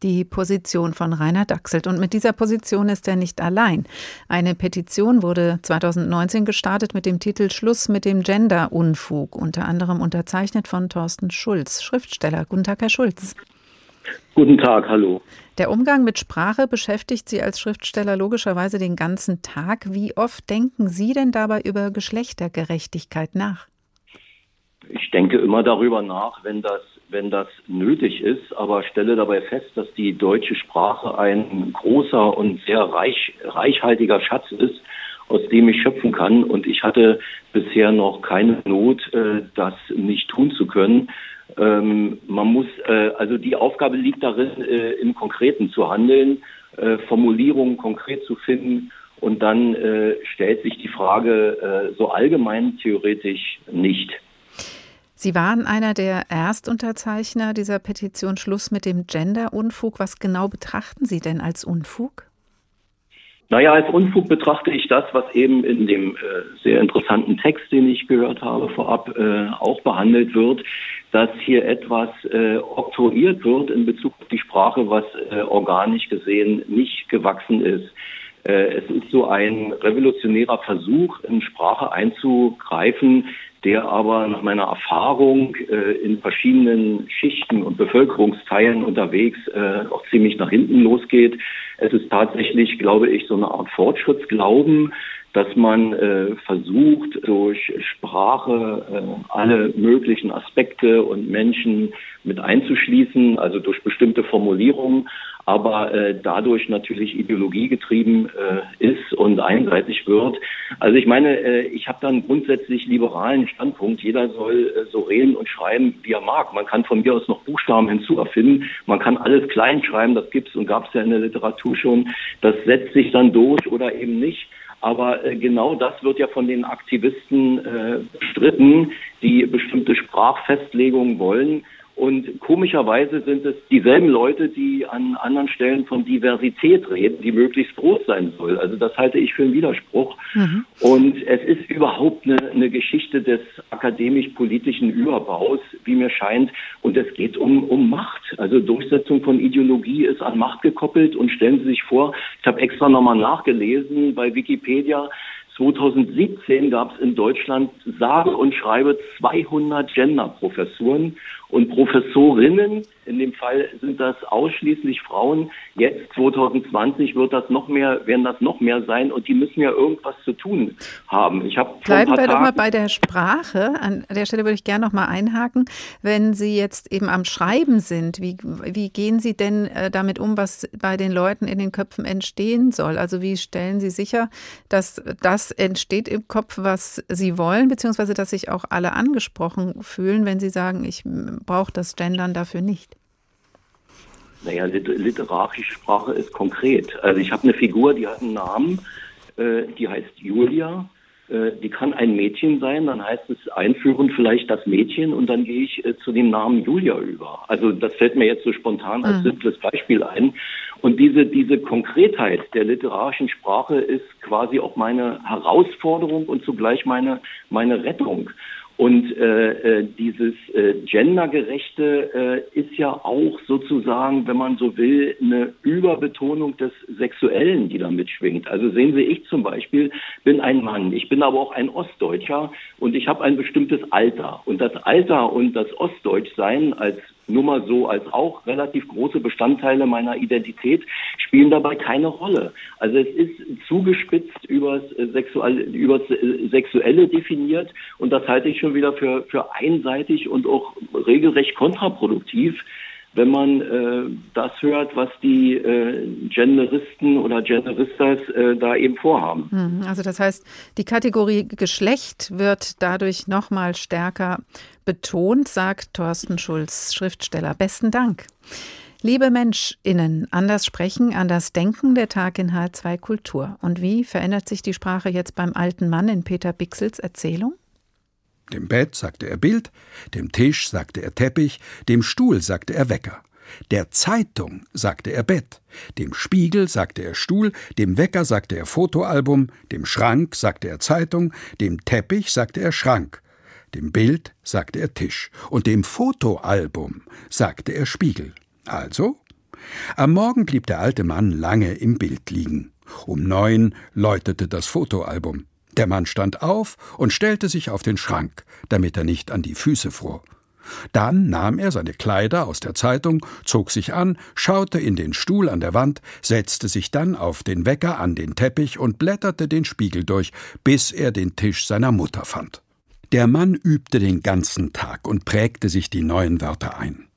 die Position von Rainer Dachselt. Und mit dieser Position ist er nicht allein. Eine Petition wurde 2019 gestartet mit dem Titel Schluss mit dem Gender-Unfug, unter anderem unterzeichnet von Thorsten Schulz, Schriftsteller. Guten Tag, Herr Schulz. Guten Tag, hallo. Der Umgang mit Sprache beschäftigt Sie als Schriftsteller logischerweise den ganzen Tag. Wie oft denken Sie denn dabei über Geschlechtergerechtigkeit nach? Ich denke immer darüber nach, wenn das wenn das nötig ist, aber stelle dabei fest, dass die deutsche Sprache ein großer und sehr reich, reichhaltiger Schatz ist, aus dem ich schöpfen kann. Und ich hatte bisher noch keine Not, äh, das nicht tun zu können. Ähm, man muss, äh, also die Aufgabe liegt darin, äh, im Konkreten zu handeln, Formulierungen konkret zu finden. Und dann stellt sich die Frage so allgemein theoretisch nicht. Sie waren einer der Erstunterzeichner dieser Petition Schluss mit dem Gender-Unfug. Was genau betrachten Sie denn als Unfug? Naja, als Unfug betrachte ich das, was eben in dem äh, sehr interessanten Text, den ich gehört habe, vorab äh, auch behandelt wird, dass hier etwas äh, oktroyiert wird in Bezug auf die Sprache, was äh, organisch gesehen nicht gewachsen ist. Äh, es ist so ein revolutionärer Versuch, in Sprache einzugreifen, der aber nach meiner Erfahrung äh, in verschiedenen Schichten und Bevölkerungsteilen unterwegs äh, auch ziemlich nach hinten losgeht. Es ist tatsächlich, glaube ich, so eine Art Fortschrittsglauben, dass man versucht, durch Sprache alle möglichen Aspekte und Menschen mit einzuschließen, also durch bestimmte Formulierungen, aber äh, dadurch natürlich ideologiegetrieben äh, ist und einseitig wird. Also ich meine, äh, ich habe da einen grundsätzlich liberalen Standpunkt. Jeder soll äh, so reden und schreiben, wie er mag. Man kann von mir aus noch Buchstaben hinzuerfinden. Man kann alles klein schreiben, das gibt's und gab's ja in der Literatur schon. Das setzt sich dann durch oder eben nicht. Aber äh, genau das wird ja von den Aktivisten äh, bestritten, die bestimmte Sprachfestlegungen wollen. Und komischerweise sind es dieselben Leute, die an anderen Stellen von Diversität reden, die möglichst groß sein soll. Also das halte ich für einen Widerspruch. Mhm. Und es ist überhaupt eine, eine Geschichte des akademisch-politischen Überbaus, wie mir scheint. Und es geht um, um Macht. Also Durchsetzung von Ideologie ist an Macht gekoppelt. Und stellen Sie sich vor, ich habe extra nochmal nachgelesen bei Wikipedia, 2017 gab es in Deutschland sage und schreibe 200 Gender-Professuren und Professorinnen. In dem Fall sind das ausschließlich Frauen. Jetzt 2020 wird das noch mehr, werden das noch mehr sein und die müssen ja irgendwas zu tun haben. Ich habe Bleiben wir doch mal bei der Sprache. An der Stelle würde ich gerne noch mal einhaken. Wenn Sie jetzt eben am Schreiben sind, wie, wie gehen Sie denn äh, damit um, was bei den Leuten in den Köpfen entstehen soll? Also wie stellen Sie sicher, dass das entsteht im Kopf, was Sie wollen, beziehungsweise dass sich auch alle angesprochen fühlen, wenn Sie sagen, ich braucht das Gendern dafür nicht? Naja, literarische Sprache ist konkret. Also ich habe eine Figur, die hat einen Namen, äh, die heißt Julia. Äh, die kann ein Mädchen sein, dann heißt es einführen vielleicht das Mädchen und dann gehe ich äh, zu dem Namen Julia über. Also das fällt mir jetzt so spontan als mhm. simples Beispiel ein. Und diese, diese Konkretheit der literarischen Sprache ist quasi auch meine Herausforderung und zugleich meine, meine Rettung. Und äh, äh, dieses äh, gendergerechte äh, ist ja auch sozusagen, wenn man so will, eine Überbetonung des Sexuellen, die da mitschwingt. Also sehen Sie, ich zum Beispiel bin ein Mann, ich bin aber auch ein Ostdeutscher und ich habe ein bestimmtes Alter. Und das Alter und das Ostdeutschsein als nur mal so als auch relativ große Bestandteile meiner Identität spielen dabei keine Rolle. Also es ist zugespitzt übers, äh, Sexual, übers äh, Sexuelle definiert und das halte ich schon wieder für, für einseitig und auch regelrecht kontraproduktiv wenn man äh, das hört, was die äh, Genderisten oder Genderistas äh, da eben vorhaben. Hm, also das heißt, die Kategorie Geschlecht wird dadurch noch mal stärker betont, sagt Thorsten Schulz, Schriftsteller. Besten Dank. Liebe MenschInnen, anders sprechen, anders denken, der Tag in H2 Kultur. Und wie verändert sich die Sprache jetzt beim alten Mann in Peter Bixels Erzählung? Dem Bett sagte er Bild, dem Tisch sagte er Teppich, dem Stuhl sagte er Wecker. Der Zeitung sagte er Bett, dem Spiegel sagte er Stuhl, dem Wecker sagte er Fotoalbum, dem Schrank sagte er Zeitung, dem Teppich sagte er Schrank, dem Bild sagte er Tisch und dem Fotoalbum sagte er Spiegel. Also? Am Morgen blieb der alte Mann lange im Bild liegen. Um neun läutete das Fotoalbum. Der Mann stand auf und stellte sich auf den Schrank, damit er nicht an die Füße fror. Dann nahm er seine Kleider aus der Zeitung, zog sich an, schaute in den Stuhl an der Wand, setzte sich dann auf den Wecker an den Teppich und blätterte den Spiegel durch, bis er den Tisch seiner Mutter fand. Der Mann übte den ganzen Tag und prägte sich die neuen Wörter ein.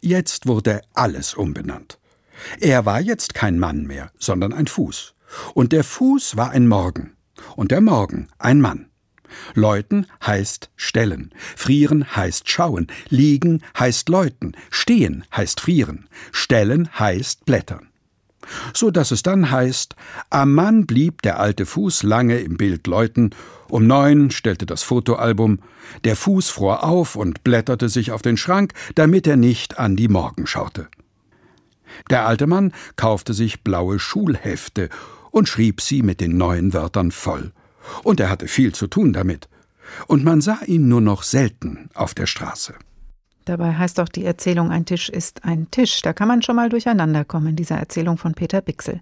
Jetzt wurde alles umbenannt. Er war jetzt kein Mann mehr, sondern ein Fuß. Und der Fuß war ein Morgen und der Morgen ein Mann. Läuten heißt stellen, frieren heißt schauen, liegen heißt läuten, stehen heißt frieren, stellen heißt blättern. So dass es dann heißt, am Mann blieb der alte Fuß lange im Bild läuten, um neun stellte das Fotoalbum, der Fuß fror auf und blätterte sich auf den Schrank, damit er nicht an die Morgen schaute. Der alte Mann kaufte sich blaue Schulhefte und schrieb sie mit den neuen Wörtern voll. Und er hatte viel zu tun damit. Und man sah ihn nur noch selten auf der Straße. Dabei heißt auch die Erzählung Ein Tisch ist ein Tisch. Da kann man schon mal durcheinander kommen in dieser Erzählung von Peter Bixel.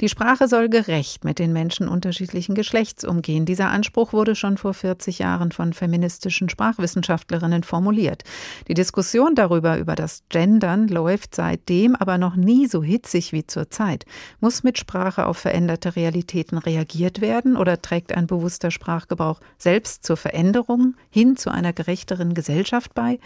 Die Sprache soll gerecht mit den Menschen unterschiedlichen Geschlechts umgehen. Dieser Anspruch wurde schon vor 40 Jahren von feministischen Sprachwissenschaftlerinnen formuliert. Die Diskussion darüber, über das Gendern, läuft seitdem aber noch nie so hitzig wie zurzeit. Muss mit Sprache auf veränderte Realitäten reagiert werden oder trägt ein bewusster Sprachgebrauch selbst zur Veränderung hin zu einer gerechteren Gesellschaft bei?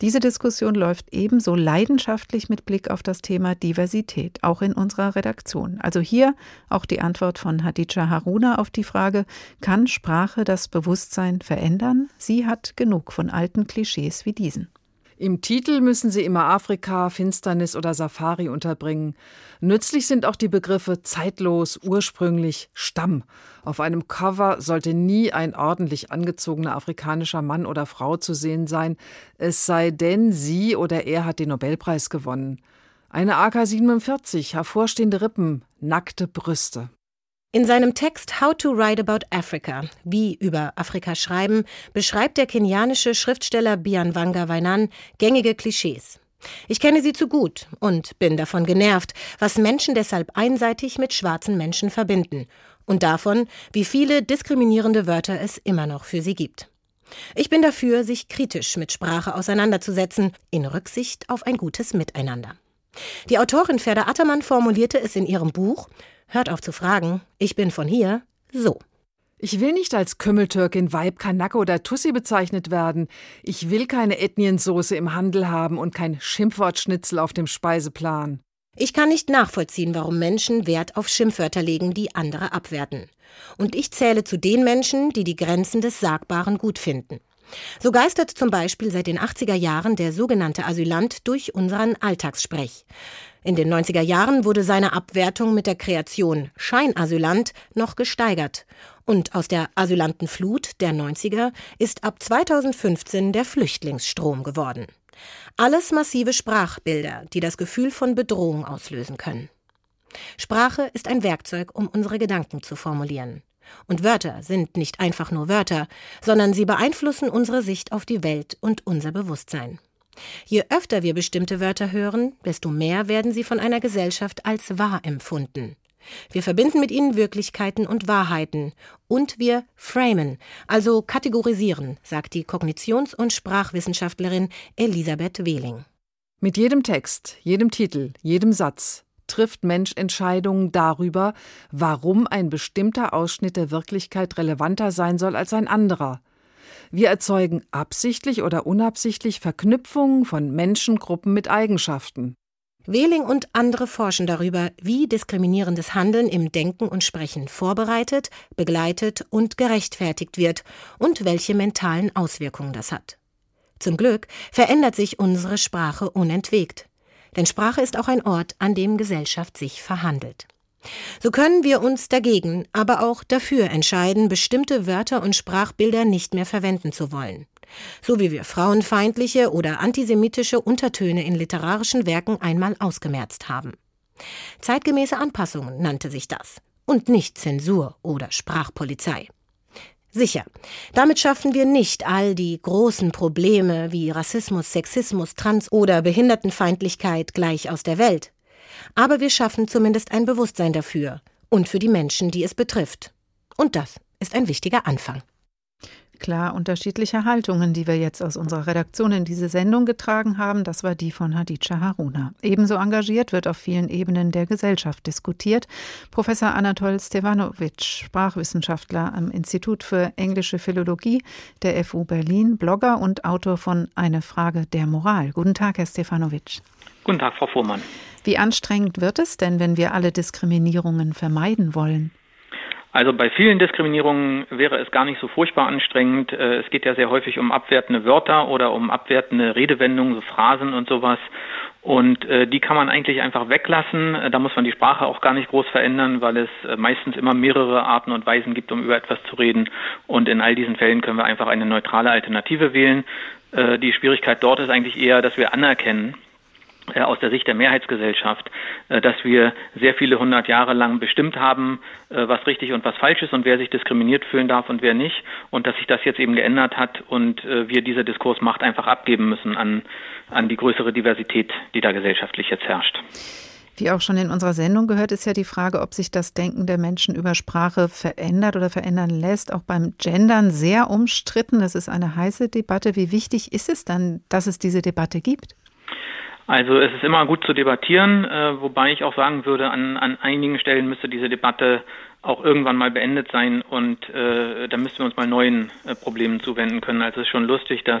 Diese Diskussion läuft ebenso leidenschaftlich mit Blick auf das Thema Diversität, auch in unserer Redaktion. Also hier auch die Antwort von Hadija Haruna auf die Frage, kann Sprache das Bewusstsein verändern? Sie hat genug von alten Klischees wie diesen. Im Titel müssen Sie immer Afrika, Finsternis oder Safari unterbringen. Nützlich sind auch die Begriffe zeitlos, ursprünglich, Stamm. Auf einem Cover sollte nie ein ordentlich angezogener afrikanischer Mann oder Frau zu sehen sein, es sei denn, sie oder er hat den Nobelpreis gewonnen. Eine AK-47, hervorstehende Rippen, nackte Brüste. In seinem Text How to Write About Africa, wie über Afrika schreiben, beschreibt der kenianische Schriftsteller Bianwanga Wainan gängige Klischees. Ich kenne sie zu gut und bin davon genervt, was Menschen deshalb einseitig mit schwarzen Menschen verbinden und davon, wie viele diskriminierende Wörter es immer noch für sie gibt. Ich bin dafür, sich kritisch mit Sprache auseinanderzusetzen, in Rücksicht auf ein gutes Miteinander. Die Autorin Ferda Attermann formulierte es in ihrem Buch Hört auf zu fragen, ich bin von hier, so. Ich will nicht als Kümmeltürkin, Weib, Kanake oder Tussi bezeichnet werden. Ich will keine Ethniensoße im Handel haben und kein Schimpfwortschnitzel auf dem Speiseplan. Ich kann nicht nachvollziehen, warum Menschen Wert auf Schimpfwörter legen, die andere abwerten. Und ich zähle zu den Menschen, die die Grenzen des Sagbaren gut finden. So geistert zum Beispiel seit den 80er Jahren der sogenannte Asylant durch unseren Alltagssprech. In den 90er Jahren wurde seine Abwertung mit der Kreation Scheinasylant noch gesteigert. Und aus der Asylantenflut der 90er ist ab 2015 der Flüchtlingsstrom geworden. Alles massive Sprachbilder, die das Gefühl von Bedrohung auslösen können. Sprache ist ein Werkzeug, um unsere Gedanken zu formulieren. Und Wörter sind nicht einfach nur Wörter, sondern sie beeinflussen unsere Sicht auf die Welt und unser Bewusstsein. Je öfter wir bestimmte Wörter hören, desto mehr werden sie von einer Gesellschaft als wahr empfunden. Wir verbinden mit ihnen Wirklichkeiten und Wahrheiten. Und wir framen, also kategorisieren, sagt die Kognitions- und Sprachwissenschaftlerin Elisabeth Wehling. Mit jedem Text, jedem Titel, jedem Satz trifft Mensch Entscheidungen darüber, warum ein bestimmter Ausschnitt der Wirklichkeit relevanter sein soll als ein anderer. Wir erzeugen absichtlich oder unabsichtlich Verknüpfungen von Menschengruppen mit Eigenschaften. Wehling und andere forschen darüber, wie diskriminierendes Handeln im Denken und Sprechen vorbereitet, begleitet und gerechtfertigt wird und welche mentalen Auswirkungen das hat. Zum Glück verändert sich unsere Sprache unentwegt. Denn Sprache ist auch ein Ort, an dem Gesellschaft sich verhandelt. So können wir uns dagegen, aber auch dafür entscheiden, bestimmte Wörter und Sprachbilder nicht mehr verwenden zu wollen so wie wir frauenfeindliche oder antisemitische Untertöne in literarischen Werken einmal ausgemerzt haben. Zeitgemäße Anpassungen nannte sich das und nicht Zensur oder Sprachpolizei. Sicher, damit schaffen wir nicht all die großen Probleme wie Rassismus, Sexismus, Trans- oder Behindertenfeindlichkeit gleich aus der Welt. Aber wir schaffen zumindest ein Bewusstsein dafür und für die Menschen, die es betrifft. Und das ist ein wichtiger Anfang. Klar unterschiedliche Haltungen, die wir jetzt aus unserer Redaktion in diese Sendung getragen haben, das war die von Hadija Haruna. Ebenso engagiert wird auf vielen Ebenen der Gesellschaft diskutiert. Professor Anatol Stevanovic, Sprachwissenschaftler am Institut für englische Philologie der FU Berlin, Blogger und Autor von Eine Frage der Moral. Guten Tag, Herr Stefanovic. Guten Tag, Frau Fuhrmann. Wie anstrengend wird es denn, wenn wir alle Diskriminierungen vermeiden wollen? Also bei vielen Diskriminierungen wäre es gar nicht so furchtbar anstrengend. Äh, es geht ja sehr häufig um abwertende Wörter oder um abwertende Redewendungen, so Phrasen und sowas. Und äh, die kann man eigentlich einfach weglassen. Äh, da muss man die Sprache auch gar nicht groß verändern, weil es meistens immer mehrere Arten und Weisen gibt, um über etwas zu reden. Und in all diesen Fällen können wir einfach eine neutrale Alternative wählen. Äh, die Schwierigkeit dort ist eigentlich eher, dass wir anerkennen, aus der Sicht der Mehrheitsgesellschaft, äh, dass wir sehr viele hundert Jahre lang bestimmt haben, äh, was richtig und was falsch ist und wer sich diskriminiert fühlen darf und wer nicht und dass sich das jetzt eben geändert hat und wir diese Diskursmacht einfach abgeben müssen an, an die größere Diversität, die da gesellschaftlich jetzt herrscht. Wie auch schon in unserer Sendung gehört, ist ja die Frage, ob sich das Denken der Menschen über Sprache verändert oder verändern lässt. Auch beim Gendern sehr umstritten. Das ist eine heiße Debatte. Wie wichtig ist es dann, dass es diese Debatte gibt? Also es ist immer gut zu debattieren, äh, wobei ich auch sagen würde, an, an einigen Stellen müsste diese Debatte auch irgendwann mal beendet sein und äh, da müssten wir uns mal neuen äh, Problemen zuwenden können. Also es ist schon lustig, dass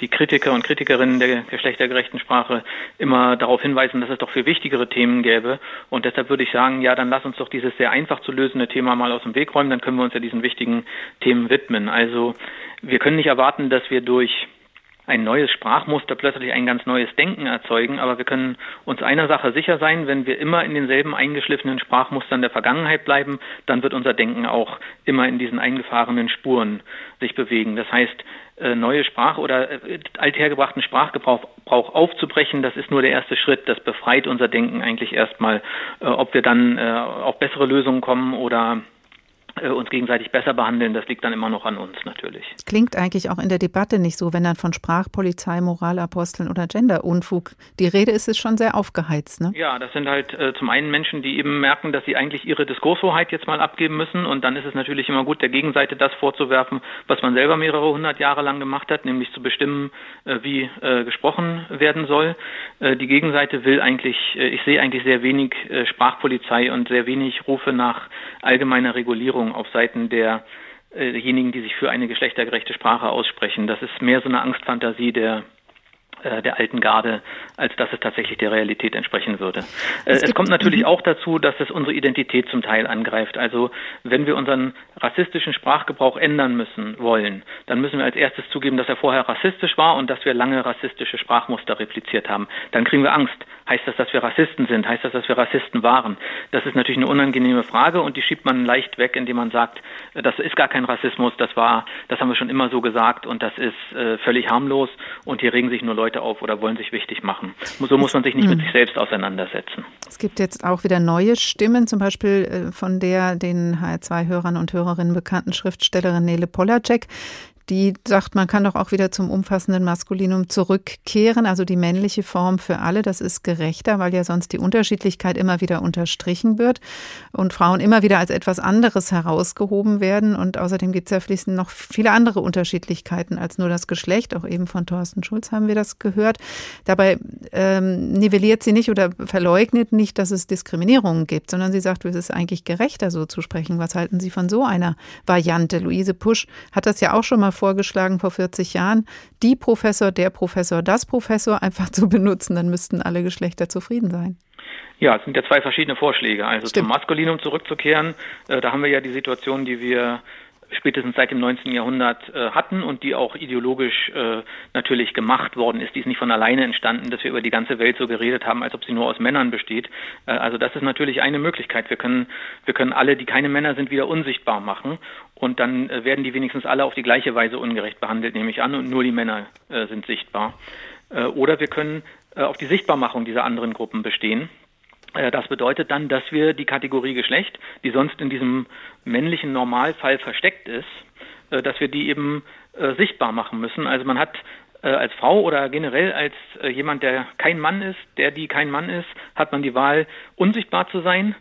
die Kritiker und Kritikerinnen der geschlechtergerechten Sprache immer darauf hinweisen, dass es doch viel wichtigere Themen gäbe. Und deshalb würde ich sagen, ja, dann lass uns doch dieses sehr einfach zu lösende Thema mal aus dem Weg räumen, dann können wir uns ja diesen wichtigen Themen widmen. Also wir können nicht erwarten, dass wir durch ein neues Sprachmuster plötzlich ein ganz neues Denken erzeugen. Aber wir können uns einer Sache sicher sein, wenn wir immer in denselben eingeschliffenen Sprachmustern der Vergangenheit bleiben, dann wird unser Denken auch immer in diesen eingefahrenen Spuren sich bewegen. Das heißt, äh, neue Sprache oder äh, althergebrachten Sprachgebrauch aufzubrechen, das ist nur der erste Schritt. Das befreit unser Denken eigentlich erstmal. Äh, ob wir dann auf bessere Lösungen kommen oder uns gegenseitig besser behandeln, das liegt dann immer noch an uns natürlich. Klingt eigentlich auch in der Debatte nicht so, wenn dann von Sprachpolizei, Moralaposteln oder Genderunfug die Rede ist, ist schon sehr aufgeheizt. Ne? Ja, das sind halt äh, zum einen Menschen, die eben merken, dass sie eigentlich ihre Diskurshoheit jetzt mal abgeben müssen und dann ist es natürlich immer gut, der Gegenseite das vorzuwerfen, was man selber mehrere hundert Jahre lang gemacht hat, nämlich zu bestimmen, äh, wie äh, gesprochen werden soll. Äh, die Gegenseite will eigentlich, äh, ich sehe eigentlich sehr wenig Sprachpolizei und sehr wenig Rufe nach allgemeiner Regulierung Veränderung auf Seiten derjenigen, die sich für eine geschlechtergerechte Sprache aussprechen. Das ist mehr so eine Angstfantasie der der alten Garde, als dass es tatsächlich der Realität entsprechen würde. Äh, es, es kommt natürlich mhm. auch dazu, dass es unsere Identität zum Teil angreift. Also wenn wir unseren rassistischen Sprachgebrauch ändern müssen wollen, dann müssen wir als erstes zugeben, dass er vorher rassistisch war und dass wir lange rassistische Sprachmuster repliziert haben. Dann kriegen wir Angst. Heißt das, dass wir Rassisten sind? Heißt das, dass wir Rassisten waren? Das ist natürlich eine unangenehme Frage und die schiebt man leicht weg, indem man sagt, äh, das ist gar kein Rassismus, das war, das haben wir schon immer so gesagt und das ist äh, völlig harmlos und hier regen sich nur Leute Leute auf oder wollen sich wichtig machen. So muss man sich nicht mit hm. sich selbst auseinandersetzen. Es gibt jetzt auch wieder neue Stimmen, zum Beispiel äh, von der den HR2-Hörern und Hörerinnen bekannten Schriftstellerin Nele Polacek, die sagt, man kann doch auch wieder zum umfassenden Maskulinum zurückkehren, also die männliche Form für alle. Das ist gerechter, weil ja sonst die Unterschiedlichkeit immer wieder unterstrichen wird und Frauen immer wieder als etwas anderes herausgehoben werden. Und außerdem gibt es ja fließend noch viele andere Unterschiedlichkeiten als nur das Geschlecht. Auch eben von Thorsten Schulz haben wir das gehört. Dabei ähm, nivelliert sie nicht oder verleugnet nicht, dass es Diskriminierungen gibt, sondern sie sagt, es ist eigentlich gerechter, so zu sprechen. Was halten Sie von so einer Variante? Luise Pusch hat das ja auch schon mal vorgeschlagen vor 40 Jahren, die Professor, der Professor, das Professor einfach zu benutzen, dann müssten alle Geschlechter zufrieden sein. Ja, es sind ja zwei verschiedene Vorschläge. Also Stimmt. zum Maskulinum zurückzukehren, äh, da haben wir ja die Situation, die wir spätestens seit dem 19. Jahrhundert äh, hatten und die auch ideologisch äh, natürlich gemacht worden ist. Die ist nicht von alleine entstanden, dass wir über die ganze Welt so geredet haben, als ob sie nur aus Männern besteht. Äh, also das ist natürlich eine Möglichkeit. Wir können, wir können alle, die keine Männer sind, wieder unsichtbar machen und dann äh, werden die wenigstens alle auf die gleiche Weise ungerecht behandelt, nehme ich an, und nur die Männer äh, sind sichtbar. Äh, oder wir können auf die Sichtbarmachung dieser anderen Gruppen bestehen. Das bedeutet dann, dass wir die Kategorie Geschlecht, die sonst in diesem männlichen Normalfall versteckt ist, dass wir die eben sichtbar machen müssen. Also man hat als Frau oder generell als jemand, der kein Mann ist, der die kein Mann ist, hat man die Wahl, unsichtbar zu sein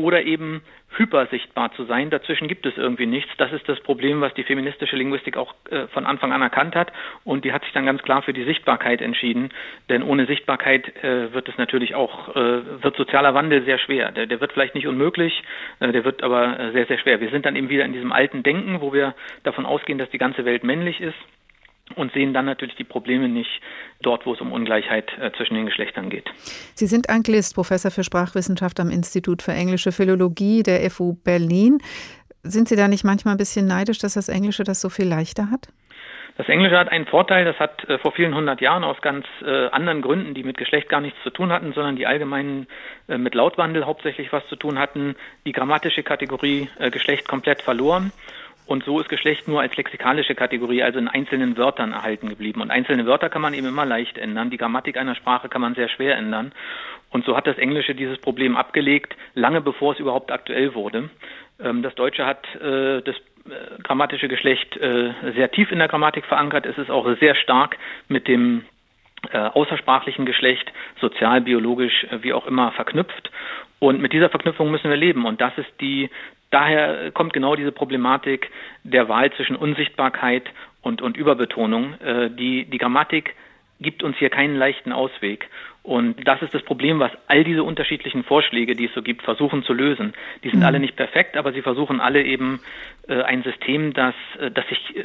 oder eben hypersichtbar zu sein. Dazwischen gibt es irgendwie nichts. Das ist das Problem, was die feministische Linguistik auch äh, von Anfang an erkannt hat. Und die hat sich dann ganz klar für die Sichtbarkeit entschieden. Denn ohne Sichtbarkeit äh, wird es natürlich auch, äh, wird sozialer Wandel sehr schwer. Der, der wird vielleicht nicht unmöglich, äh, der wird aber äh, sehr, sehr schwer. Wir sind dann eben wieder in diesem alten Denken, wo wir davon ausgehen, dass die ganze Welt männlich ist und sehen dann natürlich die Probleme nicht dort, wo es um Ungleichheit äh, zwischen den Geschlechtern geht. Sie sind Anglist, Professor für Sprachwissenschaft am Institut für englische Philologie der FU Berlin. Sind Sie da nicht manchmal ein bisschen neidisch, dass das Englische das so viel leichter hat? Das Englische hat einen Vorteil, das hat äh, vor vielen hundert Jahren aus ganz äh, anderen Gründen, die mit Geschlecht gar nichts zu tun hatten, sondern die allgemein äh, mit Lautwandel hauptsächlich was zu tun hatten, die grammatische Kategorie Geschlecht komplett verloren. Und so ist Geschlecht nur als lexikalische Kategorie, also in einzelnen Wörtern erhalten geblieben. Und einzelne Wörter kann man eben immer leicht ändern. Die Grammatik einer Sprache kann man sehr schwer ändern. Und so hat das Englische dieses Problem abgelegt, lange bevor es überhaupt aktuell wurde. Ähm, das Deutsche hat äh, das äh, grammatische Geschlecht äh, sehr tief in der Grammatik verankert. Es ist auch sehr stark mit dem außersprachlichen Geschlecht, sozial, biologisch, wie auch immer verknüpft. Und mit dieser Verknüpfung müssen wir leben. Und das ist die daher kommt genau diese Problematik der Wahl zwischen Unsichtbarkeit und, und Überbetonung. Äh, die, die Grammatik gibt uns hier keinen leichten Ausweg. Und das ist das Problem, was all diese unterschiedlichen Vorschläge, die es so gibt, versuchen zu lösen. Die sind mhm. alle nicht perfekt, aber sie versuchen alle eben äh, ein System, das, äh, das sich äh,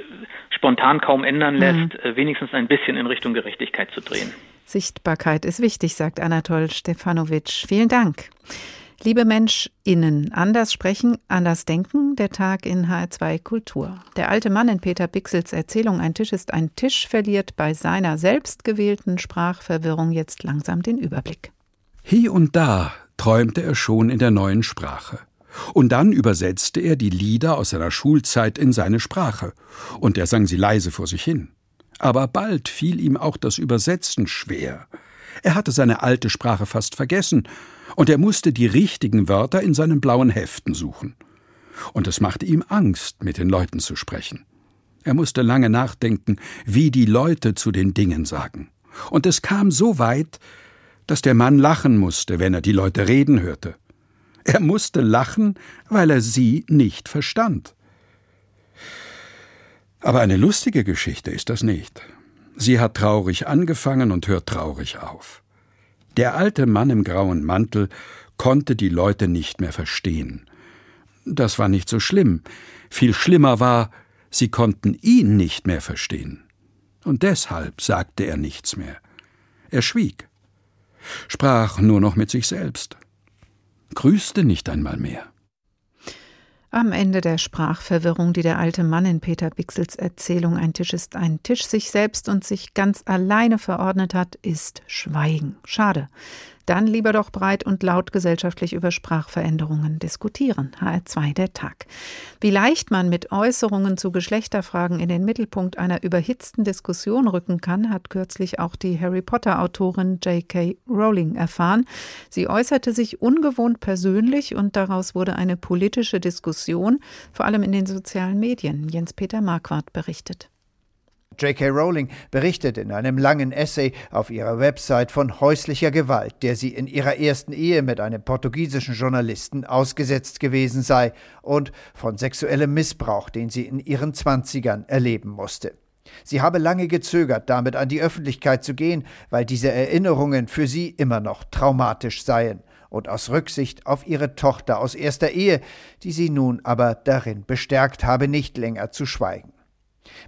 spontan kaum ändern lässt, mhm. Äh, wenigstens ein bisschen in Richtung Gerechtigkeit zu drehen. Sichtbarkeit ist wichtig, sagt Anatol Stefanovic. Vielen Dank. Liebe MenschInnen, anders sprechen, anders denken, der Tag in H2 Kultur. Der alte Mann in Peter Bixels Erzählung Ein Tisch ist ein Tisch verliert bei seiner selbstgewählten Sprachverwirrung jetzt langsam den Überblick. Hier und da träumte er schon in der neuen Sprache. Und dann übersetzte er die Lieder aus seiner Schulzeit in seine Sprache, und er sang sie leise vor sich hin. Aber bald fiel ihm auch das Übersetzen schwer. Er hatte seine alte Sprache fast vergessen und er musste die richtigen Wörter in seinen blauen Heften suchen. Und es machte ihm Angst, mit den Leuten zu sprechen. Er musste lange nachdenken, wie die Leute zu den Dingen sagen. Und es kam so weit, dass der Mann lachen musste, wenn er die Leute reden hörte. Er musste lachen, weil er sie nicht verstand. Aber eine lustige Geschichte ist das nicht. Sie hat traurig angefangen und hört traurig auf. Der alte Mann im grauen Mantel konnte die Leute nicht mehr verstehen. Das war nicht so schlimm. Viel schlimmer war, sie konnten ihn nicht mehr verstehen. Und deshalb sagte er nichts mehr. Er schwieg, sprach nur noch mit sich selbst, grüßte nicht einmal mehr. Am Ende der Sprachverwirrung, die der alte Mann in Peter Bixels Erzählung Ein Tisch ist ein Tisch sich selbst und sich ganz alleine verordnet hat, ist Schweigen. Schade. Dann lieber doch breit und laut gesellschaftlich über Sprachveränderungen diskutieren. HR2 der Tag. Wie leicht man mit Äußerungen zu Geschlechterfragen in den Mittelpunkt einer überhitzten Diskussion rücken kann, hat kürzlich auch die Harry Potter-Autorin J.K. Rowling erfahren. Sie äußerte sich ungewohnt persönlich und daraus wurde eine politische Diskussion, vor allem in den sozialen Medien. Jens-Peter Marquardt berichtet. J.K. Rowling berichtet in einem langen Essay auf ihrer Website von häuslicher Gewalt, der sie in ihrer ersten Ehe mit einem portugiesischen Journalisten ausgesetzt gewesen sei, und von sexuellem Missbrauch, den sie in ihren Zwanzigern erleben musste. Sie habe lange gezögert, damit an die Öffentlichkeit zu gehen, weil diese Erinnerungen für sie immer noch traumatisch seien und aus Rücksicht auf ihre Tochter aus erster Ehe, die sie nun aber darin bestärkt habe, nicht länger zu schweigen.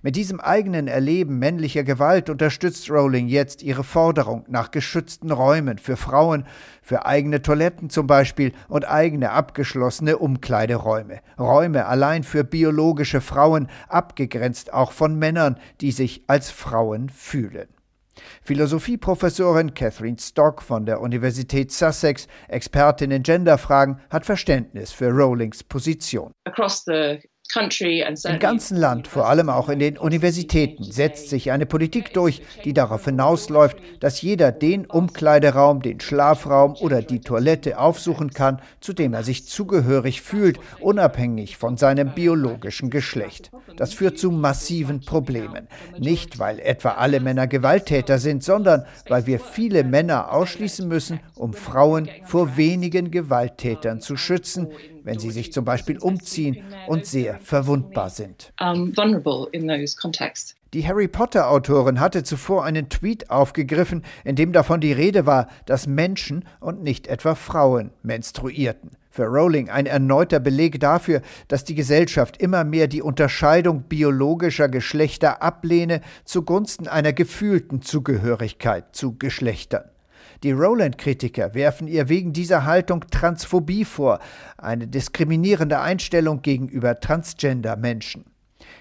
Mit diesem eigenen Erleben männlicher Gewalt unterstützt Rowling jetzt ihre Forderung nach geschützten Räumen für Frauen, für eigene Toiletten zum Beispiel und eigene abgeschlossene Umkleideräume. Räume allein für biologische Frauen, abgegrenzt auch von Männern, die sich als Frauen fühlen. Philosophieprofessorin Catherine Stock von der Universität Sussex, Expertin in Genderfragen, hat Verständnis für Rowlings Position. Across the im ganzen Land, vor allem auch in den Universitäten, setzt sich eine Politik durch, die darauf hinausläuft, dass jeder den Umkleideraum, den Schlafraum oder die Toilette aufsuchen kann, zu dem er sich zugehörig fühlt, unabhängig von seinem biologischen Geschlecht. Das führt zu massiven Problemen. Nicht, weil etwa alle Männer Gewalttäter sind, sondern weil wir viele Männer ausschließen müssen, um Frauen vor wenigen Gewalttätern zu schützen, wenn sie sich zum Beispiel umziehen und sehr verwundbar sind. Die Harry Potter-Autorin hatte zuvor einen Tweet aufgegriffen, in dem davon die Rede war, dass Menschen und nicht etwa Frauen menstruierten. Für Rowling ein erneuter Beleg dafür, dass die Gesellschaft immer mehr die Unterscheidung biologischer Geschlechter ablehne zugunsten einer gefühlten Zugehörigkeit zu Geschlechtern. Die Rowland-Kritiker werfen ihr wegen dieser Haltung Transphobie vor, eine diskriminierende Einstellung gegenüber Transgender-Menschen.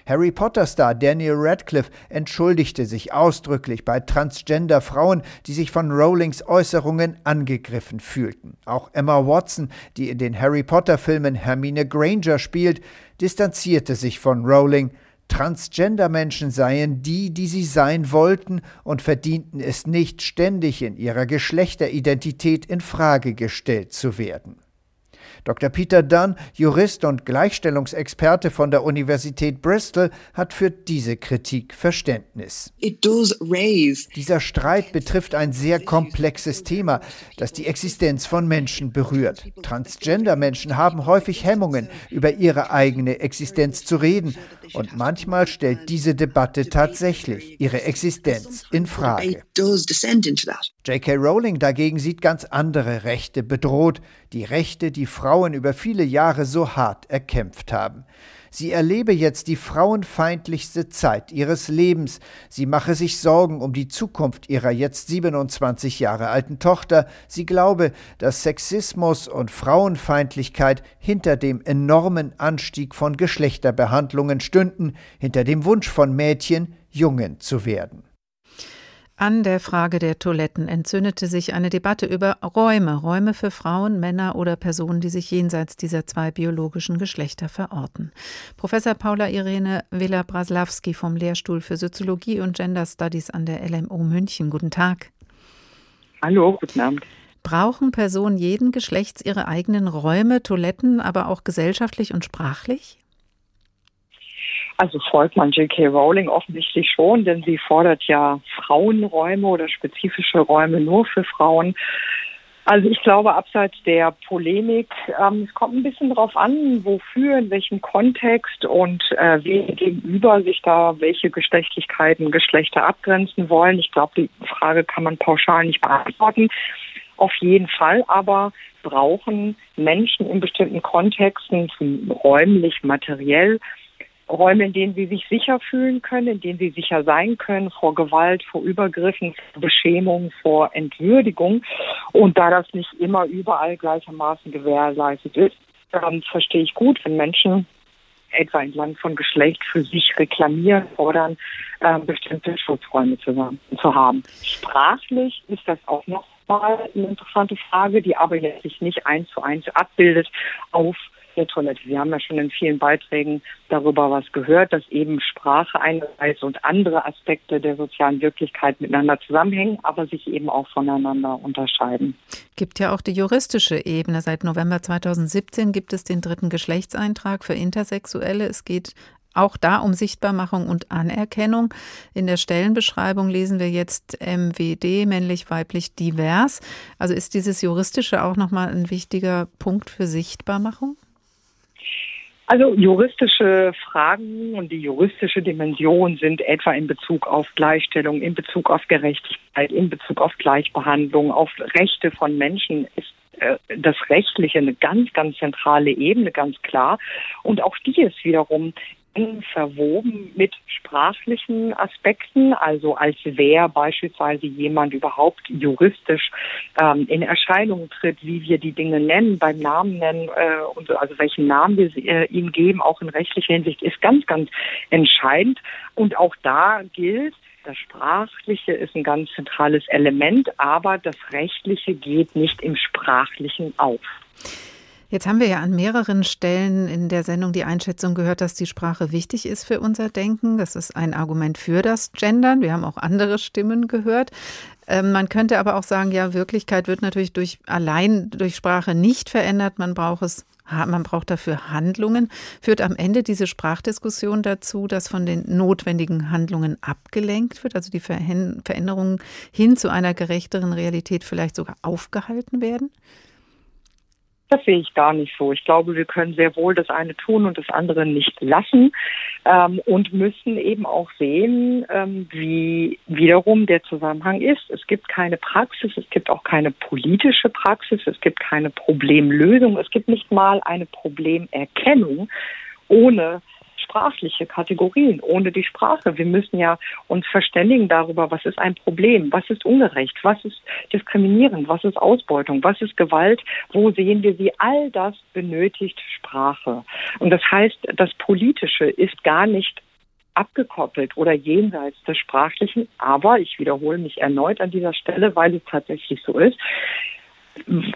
Harry Potter-Star Daniel Radcliffe entschuldigte sich ausdrücklich bei Transgender-Frauen, die sich von Rowlings Äußerungen angegriffen fühlten. Auch Emma Watson, die in den Harry Potter-Filmen Hermine Granger spielt, distanzierte sich von Rowling Transgender-Menschen seien die, die sie sein wollten und verdienten es nicht, ständig in ihrer Geschlechteridentität in Frage gestellt zu werden. Dr. Peter Dunn, Jurist und Gleichstellungsexperte von der Universität Bristol, hat für diese Kritik Verständnis. Dieser Streit betrifft ein sehr komplexes Thema, das die Existenz von Menschen berührt. Transgender-Menschen haben häufig Hemmungen, über ihre eigene Existenz zu reden. Und manchmal stellt diese Debatte tatsächlich ihre Existenz in Frage. J.K. Rowling dagegen sieht ganz andere Rechte bedroht, die Rechte, die Frauen über viele Jahre so hart erkämpft haben. Sie erlebe jetzt die frauenfeindlichste Zeit ihres Lebens. Sie mache sich Sorgen um die Zukunft ihrer jetzt 27 Jahre alten Tochter. Sie glaube, dass Sexismus und Frauenfeindlichkeit hinter dem enormen Anstieg von Geschlechterbehandlungen stünden, hinter dem Wunsch von Mädchen, Jungen zu werden. An der Frage der Toiletten entzündete sich eine Debatte über Räume, Räume für Frauen, Männer oder Personen, die sich jenseits dieser zwei biologischen Geschlechter verorten. Professor Paula Irene Villa-Braslawski vom Lehrstuhl für Soziologie und Gender Studies an der LMO München. Guten Tag. Hallo, guten Abend. Brauchen Personen jeden Geschlechts ihre eigenen Räume, Toiletten, aber auch gesellschaftlich und sprachlich? Also folgt man J.K. Rowling offensichtlich schon, denn sie fordert ja Frauenräume oder spezifische Räume nur für Frauen. Also ich glaube, abseits der Polemik, ähm, es kommt ein bisschen darauf an, wofür, in welchem Kontext und äh, wem gegenüber sich da welche Geschlechtlichkeiten, Geschlechter abgrenzen wollen. Ich glaube, die Frage kann man pauschal nicht beantworten. Auf jeden Fall aber brauchen Menschen in bestimmten Kontexten, räumlich, materiell, Räume, in denen sie sich sicher fühlen können, in denen sie sicher sein können vor Gewalt, vor Übergriffen, vor Beschämung, vor Entwürdigung. Und da das nicht immer überall gleichermaßen gewährleistet ist, dann verstehe ich gut, wenn Menschen etwa entlang von Geschlecht für sich reklamieren, fordern, äh, bestimmte Schutzräume zu, zu haben. Sprachlich ist das auch noch mal eine interessante Frage, die aber jetzt sich nicht eins zu eins abbildet auf der Toilette. Wir haben ja schon in vielen Beiträgen darüber was gehört, dass eben Sprache einerseits und andere Aspekte der sozialen Wirklichkeit miteinander zusammenhängen, aber sich eben auch voneinander unterscheiden. Gibt ja auch die juristische Ebene. Seit November 2017 gibt es den dritten Geschlechtseintrag für Intersexuelle. Es geht auch da um Sichtbarmachung und Anerkennung. In der Stellenbeschreibung lesen wir jetzt MWD, männlich, weiblich, divers. Also ist dieses Juristische auch nochmal ein wichtiger Punkt für Sichtbarmachung? Also juristische Fragen und die juristische Dimension sind etwa in Bezug auf Gleichstellung, in Bezug auf Gerechtigkeit, in Bezug auf Gleichbehandlung, auf Rechte von Menschen ist äh, das Rechtliche eine ganz, ganz zentrale Ebene, ganz klar. Und auch die ist wiederum eng verwoben mit sprachlichen Aspekten, also als wer beispielsweise jemand überhaupt juristisch ähm, in Erscheinung tritt, wie wir die Dinge nennen, beim Namen nennen, äh, und also welchen Namen wir äh, ihm geben, auch in rechtlicher Hinsicht, ist ganz, ganz entscheidend. Und auch da gilt, das Sprachliche ist ein ganz zentrales Element, aber das Rechtliche geht nicht im Sprachlichen auf. Jetzt haben wir ja an mehreren Stellen in der Sendung die Einschätzung gehört, dass die Sprache wichtig ist für unser Denken. Das ist ein Argument für das Gendern. Wir haben auch andere Stimmen gehört. Ähm, man könnte aber auch sagen, ja, Wirklichkeit wird natürlich durch, allein durch Sprache nicht verändert. Man braucht es man braucht dafür Handlungen. Führt am Ende diese Sprachdiskussion dazu, dass von den notwendigen Handlungen abgelenkt wird, also die Veränderungen hin zu einer gerechteren Realität vielleicht sogar aufgehalten werden? Das sehe ich gar nicht so. Ich glaube, wir können sehr wohl das eine tun und das andere nicht lassen ähm, und müssen eben auch sehen, ähm, wie wiederum der Zusammenhang ist. Es gibt keine Praxis, es gibt auch keine politische Praxis, es gibt keine Problemlösung, es gibt nicht mal eine Problemerkennung ohne sprachliche Kategorien, ohne die Sprache. Wir müssen ja uns verständigen darüber, was ist ein Problem, was ist ungerecht, was ist diskriminierend, was ist Ausbeutung, was ist Gewalt, wo sehen wir sie. All das benötigt Sprache. Und das heißt, das Politische ist gar nicht abgekoppelt oder jenseits des Sprachlichen. Aber ich wiederhole mich erneut an dieser Stelle, weil es tatsächlich so ist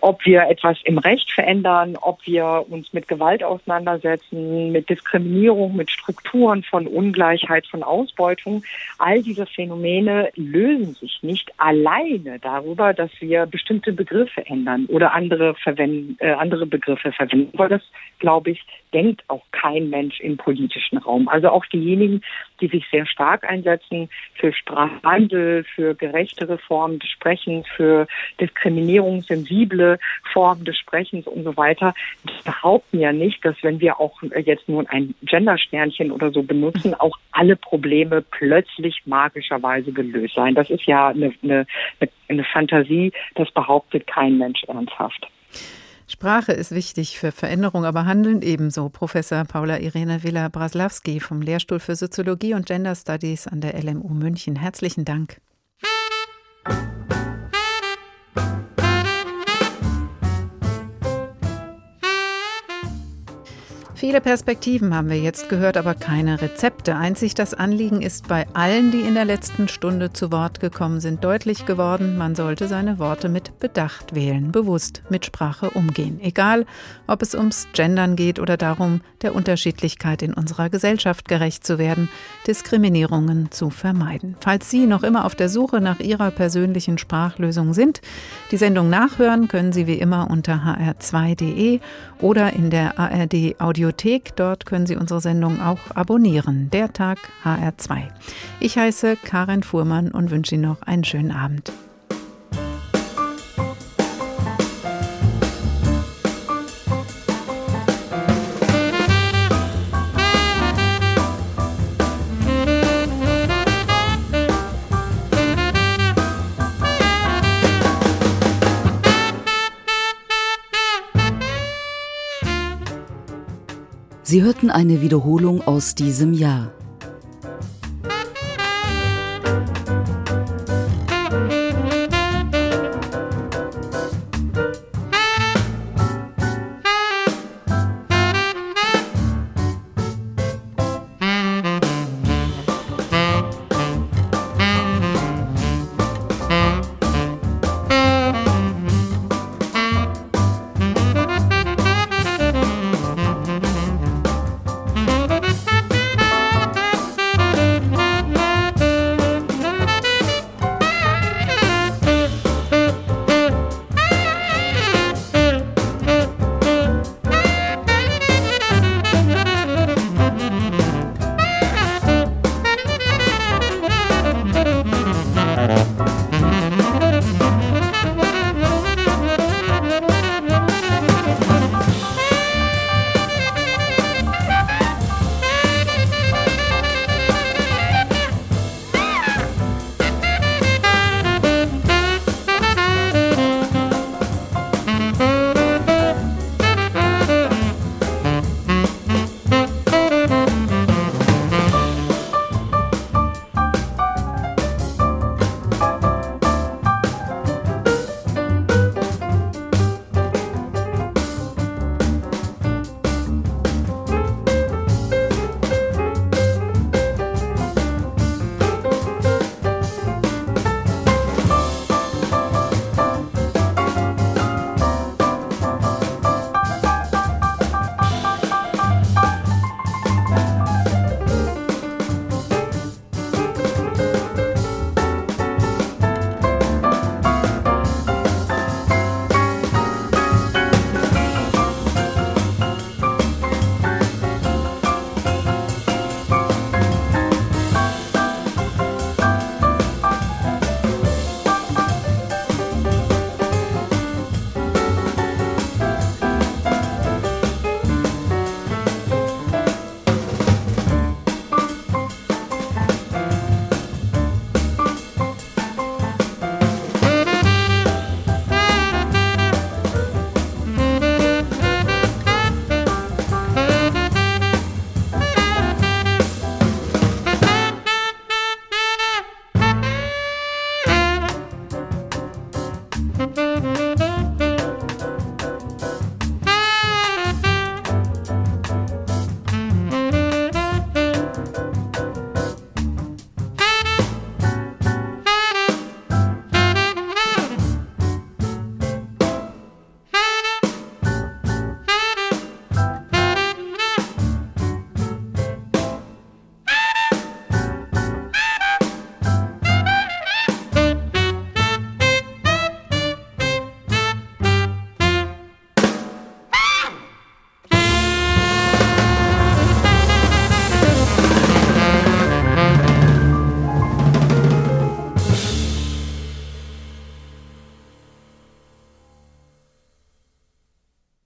ob wir etwas im Recht verändern, ob wir uns mit Gewalt auseinandersetzen, mit Diskriminierung, mit Strukturen von Ungleichheit, von Ausbeutung. All diese Phänomene lösen sich nicht alleine darüber, dass wir bestimmte Begriffe ändern oder andere, verwenden, äh, andere Begriffe verwenden. Aber das, glaube ich, denkt auch kein Mensch im politischen Raum. Also auch diejenigen, die sich sehr stark einsetzen für Sprachwandel, für gerechtere Formen des Sprechens, für diskriminierungssensible Formen des Sprechens und so weiter, die behaupten ja nicht, dass wenn wir auch jetzt nun ein Gendersternchen oder so benutzen, auch alle Probleme plötzlich magischerweise gelöst seien. Das ist ja eine, eine, eine Fantasie, das behauptet kein Mensch ernsthaft. Sprache ist wichtig für Veränderung, aber Handeln ebenso. Professor Paula Irene Villa-Braslawski vom Lehrstuhl für Soziologie und Gender Studies an der LMU München. Herzlichen Dank. Viele Perspektiven haben wir jetzt gehört, aber keine Rezepte. Einzig das Anliegen ist bei allen, die in der letzten Stunde zu Wort gekommen sind, deutlich geworden, man sollte seine Worte mit Bedacht wählen, bewusst mit Sprache umgehen. Egal, ob es ums Gendern geht oder darum, der Unterschiedlichkeit in unserer Gesellschaft gerecht zu werden, Diskriminierungen zu vermeiden. Falls Sie noch immer auf der Suche nach Ihrer persönlichen Sprachlösung sind, die Sendung nachhören können Sie wie immer unter hr2.de oder in der ARD Audio Audiothek. Dort können Sie unsere Sendung auch abonnieren. Der Tag HR2. Ich heiße Karin Fuhrmann und wünsche Ihnen noch einen schönen Abend. Sie hörten eine Wiederholung aus diesem Jahr.